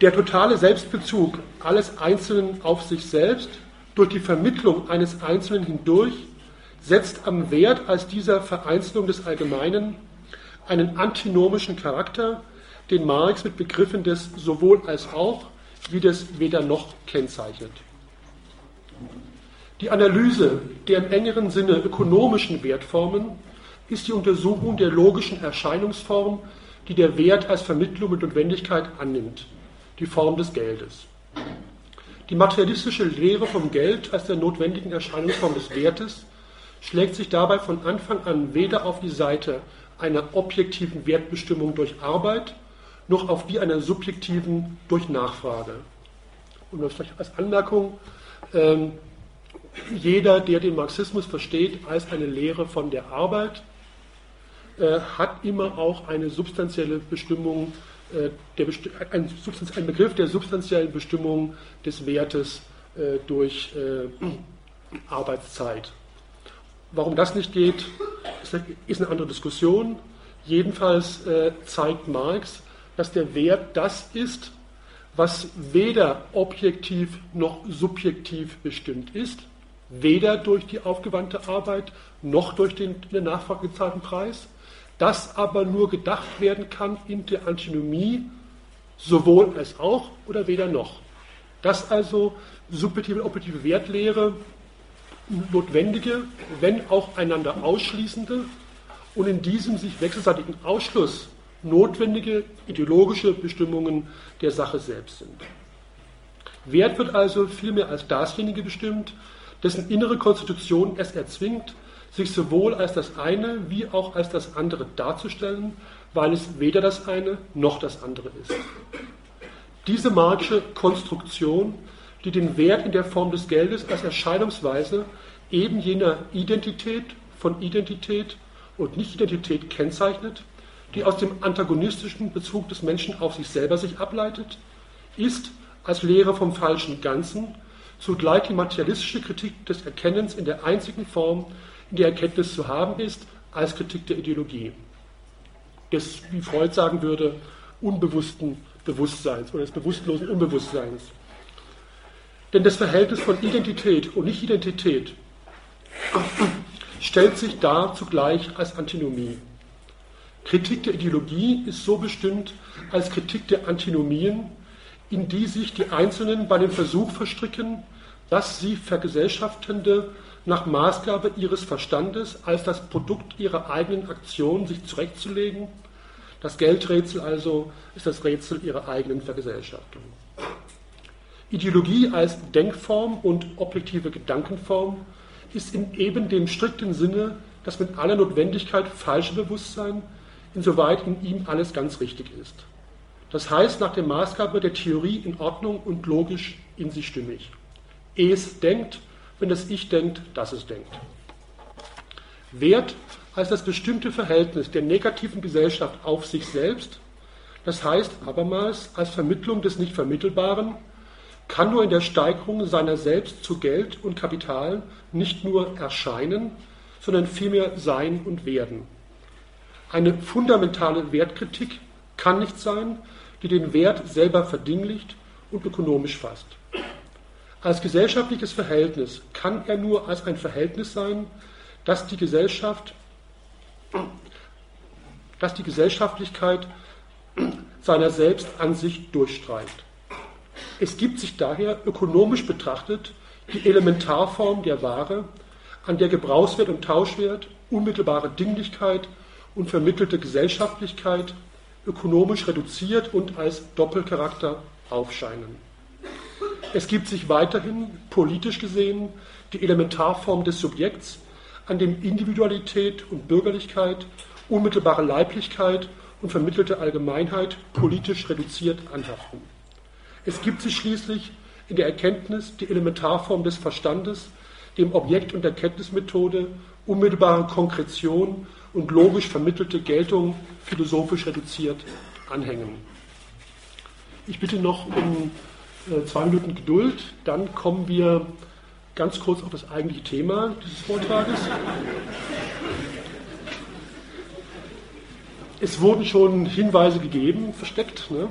Der totale Selbstbezug alles Einzelnen auf sich selbst durch die Vermittlung eines Einzelnen hindurch setzt am Wert als dieser Vereinzelung des Allgemeinen einen antinomischen Charakter, den Marx mit Begriffen des sowohl als auch wie des weder noch kennzeichnet. Die Analyse der im engeren Sinne ökonomischen Wertformen ist die Untersuchung der logischen Erscheinungsform, die der Wert als Vermittlung mit Notwendigkeit annimmt, die Form des Geldes. Die materialistische Lehre vom Geld als der notwendigen Erscheinungsform des Wertes schlägt sich dabei von Anfang an weder auf die Seite einer objektiven Wertbestimmung durch Arbeit noch auf die einer subjektiven durch Nachfrage. Und das vielleicht als Anmerkung, ähm, jeder, der den Marxismus versteht als eine Lehre von der Arbeit, äh, hat immer auch eine substanzielle Bestimmung, äh, ein, Begriff der substanziellen Bestimmung des Wertes äh, durch Arbeitszeit. Warum das nicht geht, ist eine andere Diskussion. Jedenfalls zeigt Marx, dass der Wert das ist, was weder objektiv noch subjektiv bestimmt ist, weder durch die aufgewandte Arbeit noch durch den in der Nachfrage gezahlten Preis, das aber nur gedacht werden kann in der Antinomie sowohl als auch oder weder noch. Das also subjektive und objektive Wertlehre notwendige, wenn auch einander ausschließende und in diesem sich wechselseitigen Ausschluss notwendige ideologische Bestimmungen der Sache selbst sind. Wert wird also vielmehr als dasjenige bestimmt, dessen innere Konstitution es erzwingt, sich sowohl als das eine wie auch als das andere darzustellen, weil es weder das eine noch das andere ist. Diese marxische Konstruktion, die den Wert in der Form des Geldes als Erscheinungsweise eben jener Identität von Identität und Nicht-Identität kennzeichnet, die aus dem antagonistischen Bezug des Menschen auf sich selber sich ableitet, ist als Lehre vom falschen Ganzen zugleich die materialistische Kritik des Erkennens in der einzigen Form, in der Erkenntnis zu haben ist, als Kritik der Ideologie. Des, wie Freud sagen würde, unbewussten Bewusstseins oder des bewusstlosen Unbewusstseins. Denn das Verhältnis von Identität und Nicht-Identität stellt sich dar zugleich als Antinomie. Kritik der Ideologie ist so bestimmt als Kritik der Antinomien, in die sich die Einzelnen bei dem Versuch verstricken, dass sie Vergesellschaftende nach Maßgabe ihres Verstandes als das Produkt ihrer eigenen Aktion sich zurechtzulegen. Das Geldrätsel also ist das Rätsel ihrer eigenen Vergesellschaftung. Ideologie als Denkform und objektive Gedankenform ist in eben dem strikten Sinne das mit aller Notwendigkeit falsche Bewusstsein, insoweit in ihm alles ganz richtig ist. Das heißt nach der Maßgabe der Theorie in Ordnung und logisch in sich stimmig. Es denkt, wenn das Ich denkt, dass es denkt. Wert als das bestimmte Verhältnis der negativen Gesellschaft auf sich selbst, das heißt abermals als Vermittlung des Nicht-Vermittelbaren, kann nur in der Steigerung seiner selbst zu Geld und Kapital nicht nur erscheinen, sondern vielmehr sein und werden. Eine fundamentale Wertkritik kann nicht sein, die den Wert selber verdinglicht und ökonomisch fasst. Als gesellschaftliches Verhältnis kann er nur als ein Verhältnis sein, das die Gesellschaft, das die Gesellschaftlichkeit seiner selbst an sich durchstreift. Es gibt sich daher ökonomisch betrachtet die Elementarform der Ware, an der Gebrauchswert und Tauschwert, unmittelbare Dinglichkeit und vermittelte Gesellschaftlichkeit ökonomisch reduziert und als Doppelcharakter aufscheinen. Es gibt sich weiterhin, politisch gesehen, die Elementarform des Subjekts, an dem Individualität und Bürgerlichkeit, unmittelbare Leiblichkeit und vermittelte Allgemeinheit politisch reduziert anhaften. Es gibt sich schließlich in der Erkenntnis die Elementarform des Verstandes, dem Objekt und Erkenntnismethode, unmittelbare Konkretion und logisch vermittelte Geltung philosophisch reduziert anhängen. Ich bitte noch um äh, zwei Minuten Geduld, dann kommen wir ganz kurz auf das eigentliche Thema dieses Vortrages. Es wurden schon Hinweise gegeben, versteckt. Ne?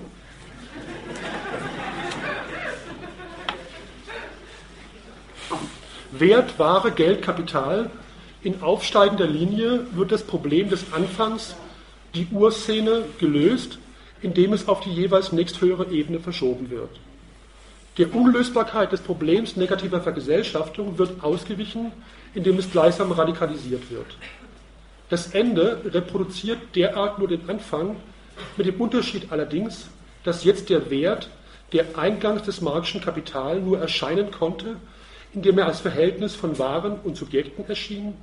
Wert, Ware, Geld, Kapital. In aufsteigender Linie wird das Problem des Anfangs, die Urszene, gelöst, indem es auf die jeweils nächsthöhere Ebene verschoben wird. Der Unlösbarkeit des Problems negativer Vergesellschaftung wird ausgewichen, indem es gleichsam radikalisiert wird. Das Ende reproduziert derart nur den Anfang, mit dem Unterschied allerdings, dass jetzt der Wert, der eingangs des marxischen Kapital nur erscheinen konnte, indem er als Verhältnis von Waren und Subjekten erschien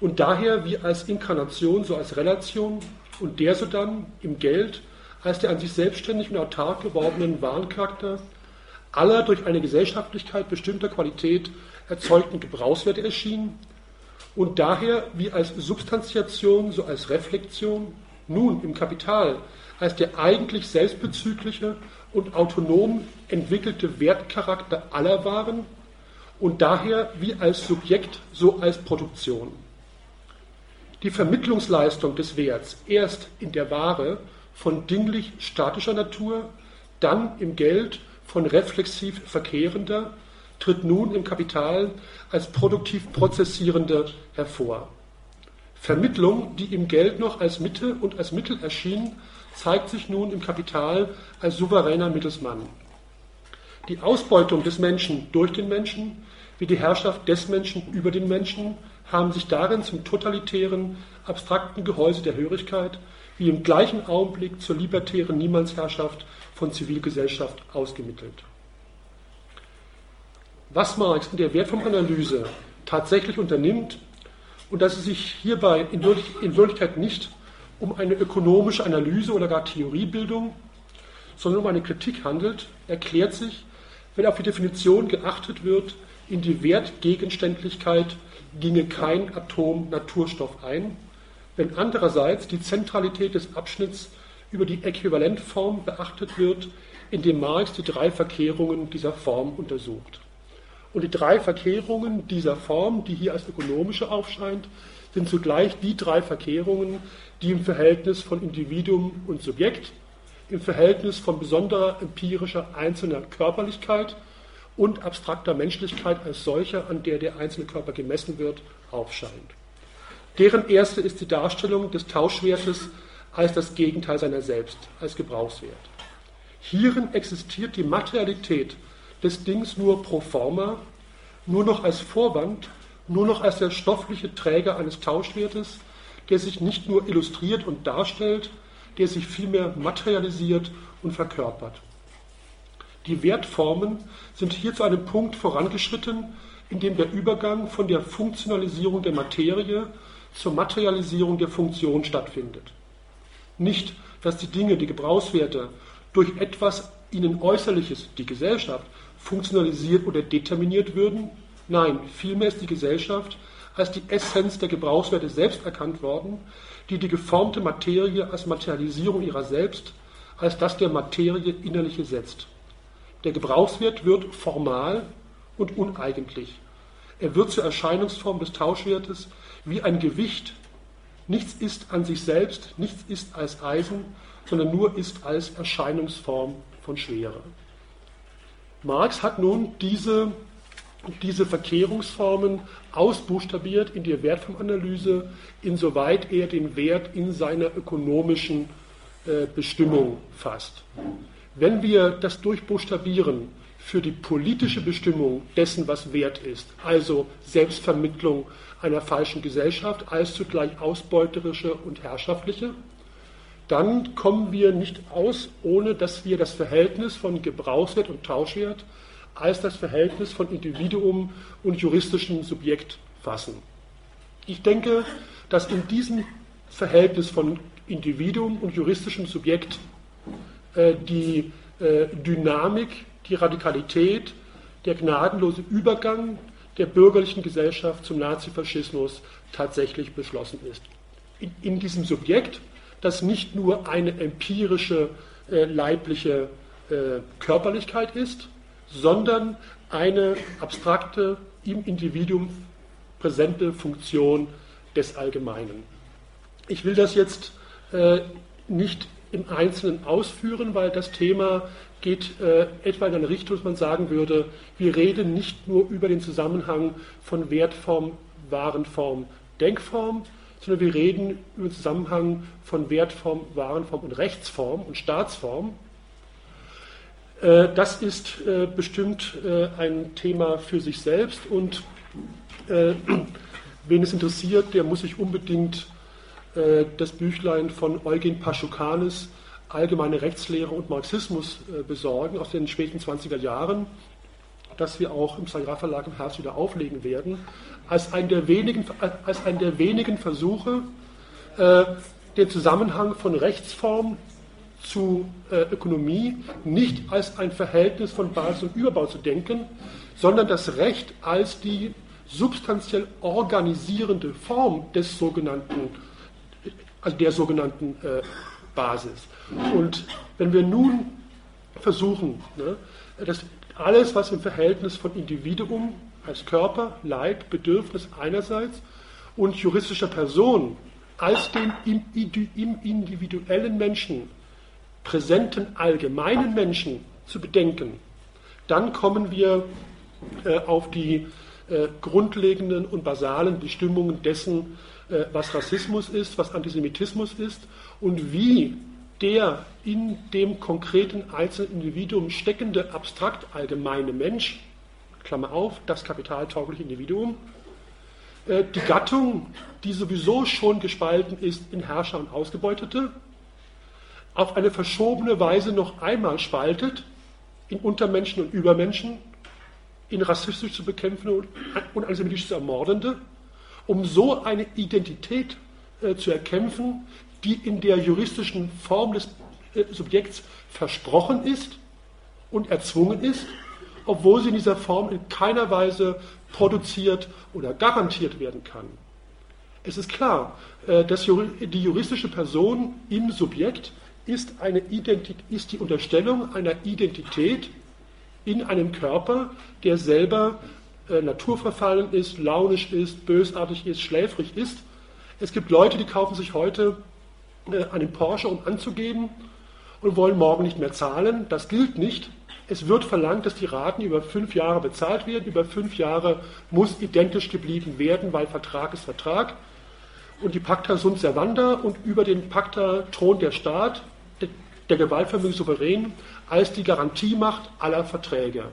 und daher wie als Inkarnation, so als Relation und der sodann im Geld als der an sich selbstständig und autark gewordenen Warencharakter aller durch eine Gesellschaftlichkeit bestimmter Qualität erzeugten Gebrauchswerte erschien und daher wie als Substantiation, so als Reflexion, nun im Kapital als der eigentlich selbstbezügliche und autonom entwickelte Wertcharakter aller Waren und daher wie als Subjekt, so als Produktion. Die Vermittlungsleistung des Werts erst in der Ware von dinglich statischer Natur, dann im Geld von reflexiv verkehrender, tritt nun im Kapital als produktiv prozessierender hervor. Vermittlung, die im Geld noch als Mitte und als Mittel erschien, zeigt sich nun im Kapital als souveräner Mittelsmann. Die Ausbeutung des Menschen durch den Menschen, wie die Herrschaft des Menschen über den Menschen, haben sich darin zum totalitären, abstrakten Gehäuse der Hörigkeit, wie im gleichen Augenblick zur libertären Niemandsherrschaft von Zivilgesellschaft ausgemittelt. Was Marx in der Wertformanalyse tatsächlich unternimmt und dass es sich hierbei in Wirklichkeit nicht um eine ökonomische Analyse oder gar Theoriebildung, sondern um eine Kritik handelt, erklärt sich, wenn auf die Definition geachtet wird, in die Wertgegenständlichkeit ginge kein Atom Naturstoff ein, wenn andererseits die Zentralität des Abschnitts über die Äquivalentform beachtet wird, indem Marx die drei Verkehrungen dieser Form untersucht. Und die drei Verkehrungen dieser Form, die hier als ökonomische aufscheint, sind zugleich die drei Verkehrungen, die im Verhältnis von Individuum und Subjekt, im Verhältnis von besonderer empirischer einzelner Körperlichkeit und abstrakter Menschlichkeit als solcher, an der der einzelne Körper gemessen wird, aufscheint. Deren erste ist die Darstellung des Tauschwertes als das Gegenteil seiner selbst, als Gebrauchswert. Hierin existiert die Materialität des Dings nur pro forma, nur noch als Vorwand, nur noch als der stoffliche Träger eines Tauschwertes, der sich nicht nur illustriert und darstellt, der sich vielmehr materialisiert und verkörpert. Die Wertformen sind hier zu einem Punkt vorangeschritten, in dem der Übergang von der Funktionalisierung der Materie zur Materialisierung der Funktion stattfindet. Nicht, dass die Dinge, die Gebrauchswerte, durch etwas ihnen Äußerliches, die Gesellschaft, funktionalisiert oder determiniert würden. Nein, vielmehr ist die Gesellschaft als die Essenz der Gebrauchswerte selbst erkannt worden, die die geformte Materie als Materialisierung ihrer selbst, als das der Materie innerliche setzt. Der Gebrauchswert wird formal und uneigentlich. Er wird zur Erscheinungsform des Tauschwertes wie ein Gewicht, Nichts ist an sich selbst, nichts ist als Eisen, sondern nur ist als Erscheinungsform von Schwere. Marx hat nun diese, diese Verkehrungsformen ausbuchstabiert in die Wertformanalyse, insoweit er den Wert in seiner ökonomischen äh, Bestimmung fasst. Wenn wir das durchbuchstabieren für die politische Bestimmung dessen, was Wert ist, also Selbstvermittlung einer falschen Gesellschaft als zugleich ausbeuterische und herrschaftliche, dann kommen wir nicht aus, ohne dass wir das Verhältnis von Gebrauchswert und Tauschwert als das Verhältnis von Individuum und juristischem Subjekt fassen. Ich denke, dass in diesem Verhältnis von Individuum und juristischem Subjekt äh, die äh, Dynamik, die Radikalität, der gnadenlose Übergang der bürgerlichen Gesellschaft zum Nazifaschismus tatsächlich beschlossen ist. In, in diesem Subjekt, das nicht nur eine empirische äh, leibliche äh, Körperlichkeit ist, sondern eine abstrakte, im Individuum präsente Funktion des Allgemeinen. Ich will das jetzt äh, nicht im Einzelnen ausführen, weil das Thema geht äh, etwa in eine Richtung, dass man sagen würde, wir reden nicht nur über den Zusammenhang von Wertform, Warenform, Denkform, sondern wir reden über den Zusammenhang von Wertform, Warenform und Rechtsform und Staatsform. Äh, das ist äh, bestimmt äh, ein Thema für sich selbst und wen es interessiert, der muss sich unbedingt das Büchlein von Eugen Paschukanis Allgemeine Rechtslehre und Marxismus besorgen aus den späten 20er Jahren, das wir auch im Sagra Verlag im Herbst wieder auflegen werden, als einen der wenigen, als einen der wenigen Versuche, den Zusammenhang von Rechtsform zu äh, Ökonomie nicht als ein Verhältnis von Basis und Überbau zu denken, sondern das Recht als die substanziell organisierende Form des sogenannten, also der sogenannten äh, Basis. Und wenn wir nun versuchen, ne, dass alles, was im Verhältnis von Individuum als Körper, Leib, Bedürfnis einerseits und juristischer Person als den im, im individuellen Menschen präsenten allgemeinen Menschen zu bedenken, dann kommen wir äh, auf die äh, grundlegenden und basalen Bestimmungen dessen, äh, was Rassismus ist, was Antisemitismus ist und wie der in dem konkreten einzelnen Individuum steckende abstrakt allgemeine Mensch, Klammer auf, das kapitaltaugliche Individuum, äh, die Gattung, die sowieso schon gespalten ist in Herrscher und Ausgebeutete, auf eine verschobene Weise noch einmal spaltet in Untermenschen und Übermenschen, in rassistisch zu bekämpfende und antisemitisch zu ermordende, um so eine Identität äh, zu erkämpfen, die in der juristischen Form des äh, Subjekts versprochen ist und erzwungen ist, obwohl sie in dieser Form in keiner Weise produziert oder garantiert werden kann. Es ist klar, äh, dass die juristische Person im Subjekt ist, eine Identität, ist die Unterstellung einer Identität in einem Körper, der selber äh, naturverfallen ist, launisch ist, bösartig ist, schläfrig ist. Es gibt Leute, die kaufen sich heute äh, einen Porsche, um anzugeben und wollen morgen nicht mehr zahlen. Das gilt nicht. Es wird verlangt, dass die Raten über fünf Jahre bezahlt werden. Über fünf Jahre muss identisch geblieben werden, weil Vertrag ist Vertrag. Und die Pacta sunt servanda und über den Pacta thront der Staat der Gewaltvermögen souverän als die Garantiemacht aller Verträge.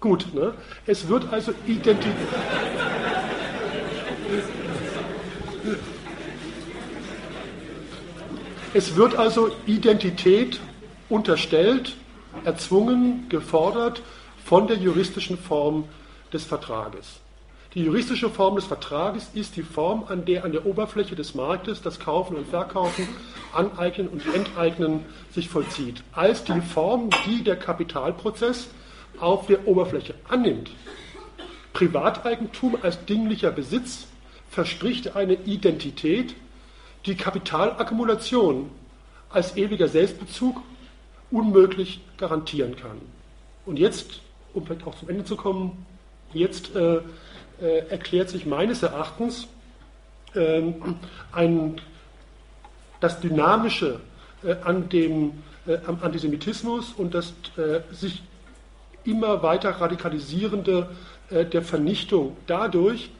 Gut, ne? es wird also Identität. Es wird also Identität unterstellt, erzwungen, gefordert von der juristischen Form des Vertrages. Die juristische Form des Vertrages ist die Form, an der an der Oberfläche des Marktes das Kaufen und Verkaufen, Aneignen und Enteignen sich vollzieht. Als die Form, die der Kapitalprozess auf der Oberfläche annimmt. Privateigentum als dinglicher Besitz verspricht eine Identität, die Kapitalakkumulation als ewiger Selbstbezug unmöglich garantieren kann. Und jetzt, um vielleicht auch zum Ende zu kommen, jetzt äh, äh, erklärt sich meines Erachtens ähm, ein, das Dynamische äh, an dem, äh, am Antisemitismus und das äh, sich immer weiter radikalisierende äh, der Vernichtung dadurch,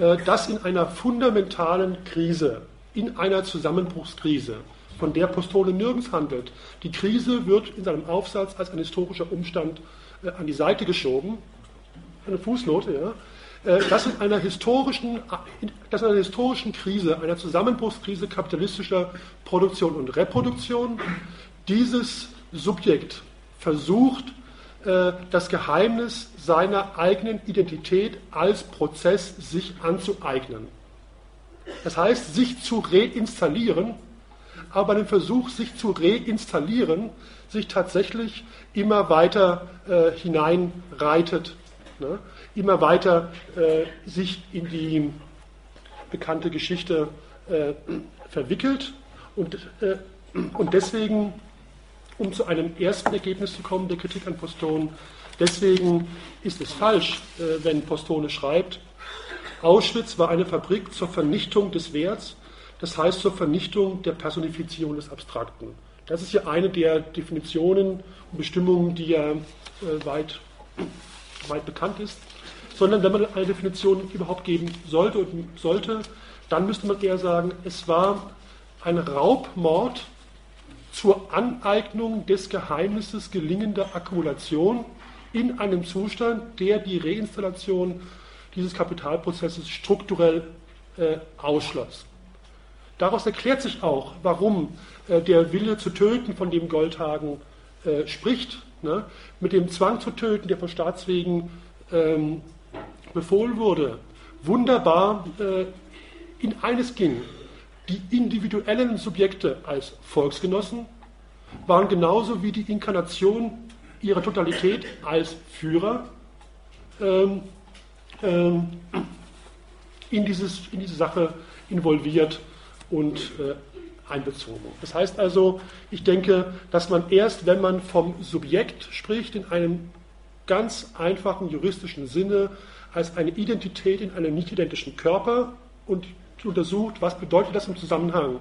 äh, dass in einer fundamentalen Krise, in einer Zusammenbruchskrise, von der Postole nirgends handelt, die Krise wird in seinem Aufsatz als ein historischer Umstand an die Seite geschoben. Eine Fußnote, ja dass in einer historischen, dass in einer historischen Krise, einer Zusammenbruchskrise kapitalistischer Produktion und Reproduktion, dieses Subjekt versucht, äh, das Geheimnis seiner eigenen Identität als Prozess sich anzueignen. Das heißt, sich zu reinstallieren, aber den Versuch, sich zu reinstallieren, sich tatsächlich immer weiter äh, hineinreitet. Ne? Immer weiter äh, sich in die bekannte Geschichte äh, verwickelt und, äh, und deswegen, um zu einem ersten Ergebnis zu kommen, der Kritik an Poston, Deswegen ist es falsch, äh, wenn Postone schreibt, Auschwitz war eine Fabrik zur Vernichtung des Werts, das heißt zur Vernichtung der Personifizierung des Abstrakten. Das ist ja eine der Definitionen und Bestimmungen, die ja äh, weit, weit bekannt ist. Sondern wenn man eine Definition überhaupt geben sollte und sollte, dann müsste man eher sagen, es war ein Raubmord zur Aneignung des Geheimnisses gelingender Akkumulation in einem Zustand, der die Reinstallation dieses Kapitalprozesses strukturell äh, ausschloss. Daraus erklärt sich auch, warum äh, der Wille zu töten, von dem Goldhagen äh, spricht, ne, mit dem Zwang zu töten, der von Staatswegen ähm, befohlen wurde, wunderbar äh, in eines ging. Die individuellen Subjekte als Volksgenossen waren genauso wie die Inkarnation ihrer Totalität als Führer ähm, ähm, in, dieses, in diese Sache involviert und äh, einbezogen. Das heißt also, ich denke, dass man erst, wenn man vom Subjekt spricht, in einem ganz einfachen juristischen Sinne, als eine Identität in einem nicht identischen Körper und untersucht, was bedeutet das im Zusammenhang.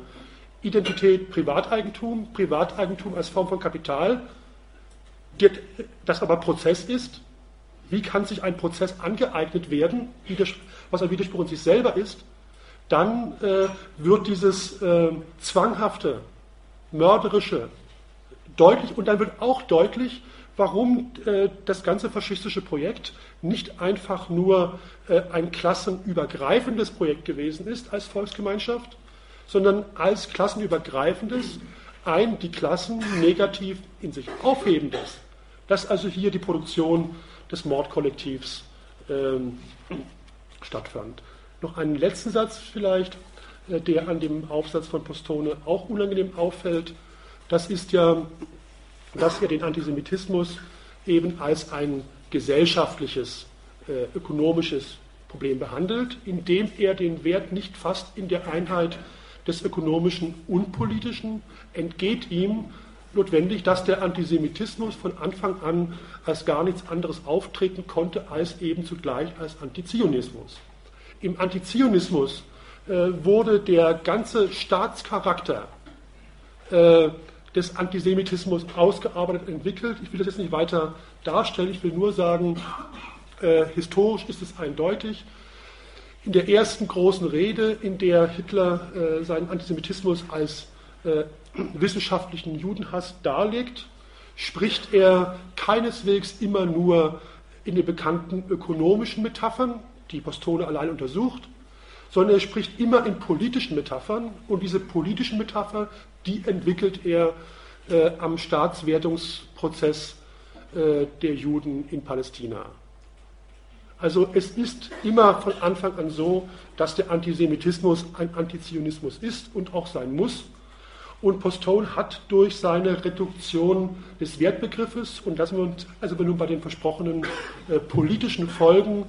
Identität Privateigentum, Privateigentum als Form von Kapital, das aber Prozess ist. Wie kann sich ein Prozess angeeignet werden, was ein Widerspruch in sich selber ist? dann äh, wird dieses äh, zwanghafte, mörderische deutlich und dann wird auch deutlich, warum äh, das ganze faschistische Projekt nicht einfach nur äh, ein klassenübergreifendes Projekt gewesen ist als Volksgemeinschaft, sondern als klassenübergreifendes ein die Klassen negativ in sich aufhebendes. Dass also hier die Produktion des Mordkollektivs ähm, stattfand. Noch einen letzten Satz vielleicht, äh, der an dem Aufsatz von Postone auch unangenehm auffällt. Das ist ja, dass er den Antisemitismus eben als ein gesellschaftliches, äh, ökonomisches Problem behandelt, indem er den Wert nicht fasst in der Einheit des ökonomischen und politischen, entgeht ihm notwendig, dass der Antisemitismus von Anfang an als gar nichts anderes auftreten konnte, als eben zugleich als Antizionismus. Im Antizionismus äh, wurde der ganze Staatscharakter äh, des Antisemitismus ausgearbeitet, entwickelt. Ich will das jetzt nicht weiter darstellen, ich will nur sagen, äh, historisch ist es eindeutig. In der ersten großen Rede, in der Hitler äh, seinen Antisemitismus als äh, wissenschaftlichen Judenhass darlegt, spricht er keineswegs immer nur in den bekannten ökonomischen Metaphern, die Postone allein untersucht, sondern er spricht immer in politischen Metaphern und diese politischen Metapher, die entwickelt er äh, am Staatswertungsprozess der Juden in Palästina. Also es ist immer von Anfang an so, dass der Antisemitismus ein Antizionismus ist und auch sein muss. Und Postone hat durch seine Reduktion des Wertbegriffes, und lassen wir uns also nun bei den versprochenen äh, politischen Folgen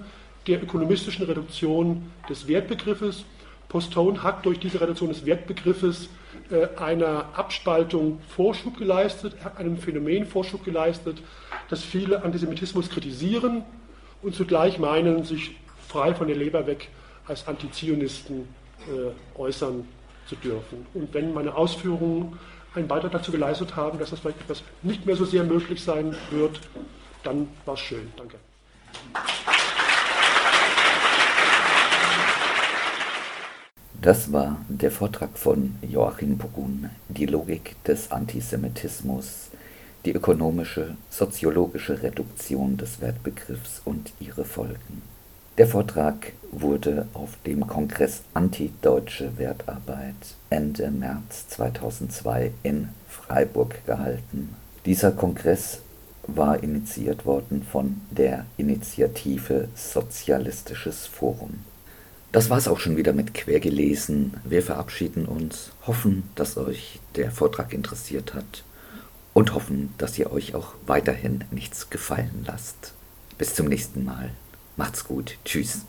der ökonomistischen Reduktion des Wertbegriffes. Postone hat durch diese Reduktion des Wertbegriffes äh, einer Abspaltung Vorschub geleistet, einem Phänomen Vorschub geleistet, das viele Antisemitismus kritisieren und zugleich meinen, sich frei von der Leber weg als Antizionisten äh, äußern zu dürfen. Und wenn meine Ausführungen einen Beitrag dazu geleistet haben, dass das vielleicht etwas nicht mehr so sehr möglich sein wird, dann war es schön. Danke. Das war der Vortrag von Joachim Brun, die Logik des Antisemitismus, die ökonomische, soziologische Reduktion des Wertbegriffs und ihre Folgen. Der Vortrag wurde auf dem Kongress Antideutsche Wertarbeit Ende März 2002 in Freiburg gehalten. Dieser Kongress war initiiert worden von der Initiative Sozialistisches Forum. Das war's auch schon wieder mit Quergelesen. Wir verabschieden uns, hoffen, dass euch der Vortrag interessiert hat und hoffen, dass ihr euch auch weiterhin nichts gefallen lasst. Bis zum nächsten Mal. Macht's gut. Tschüss.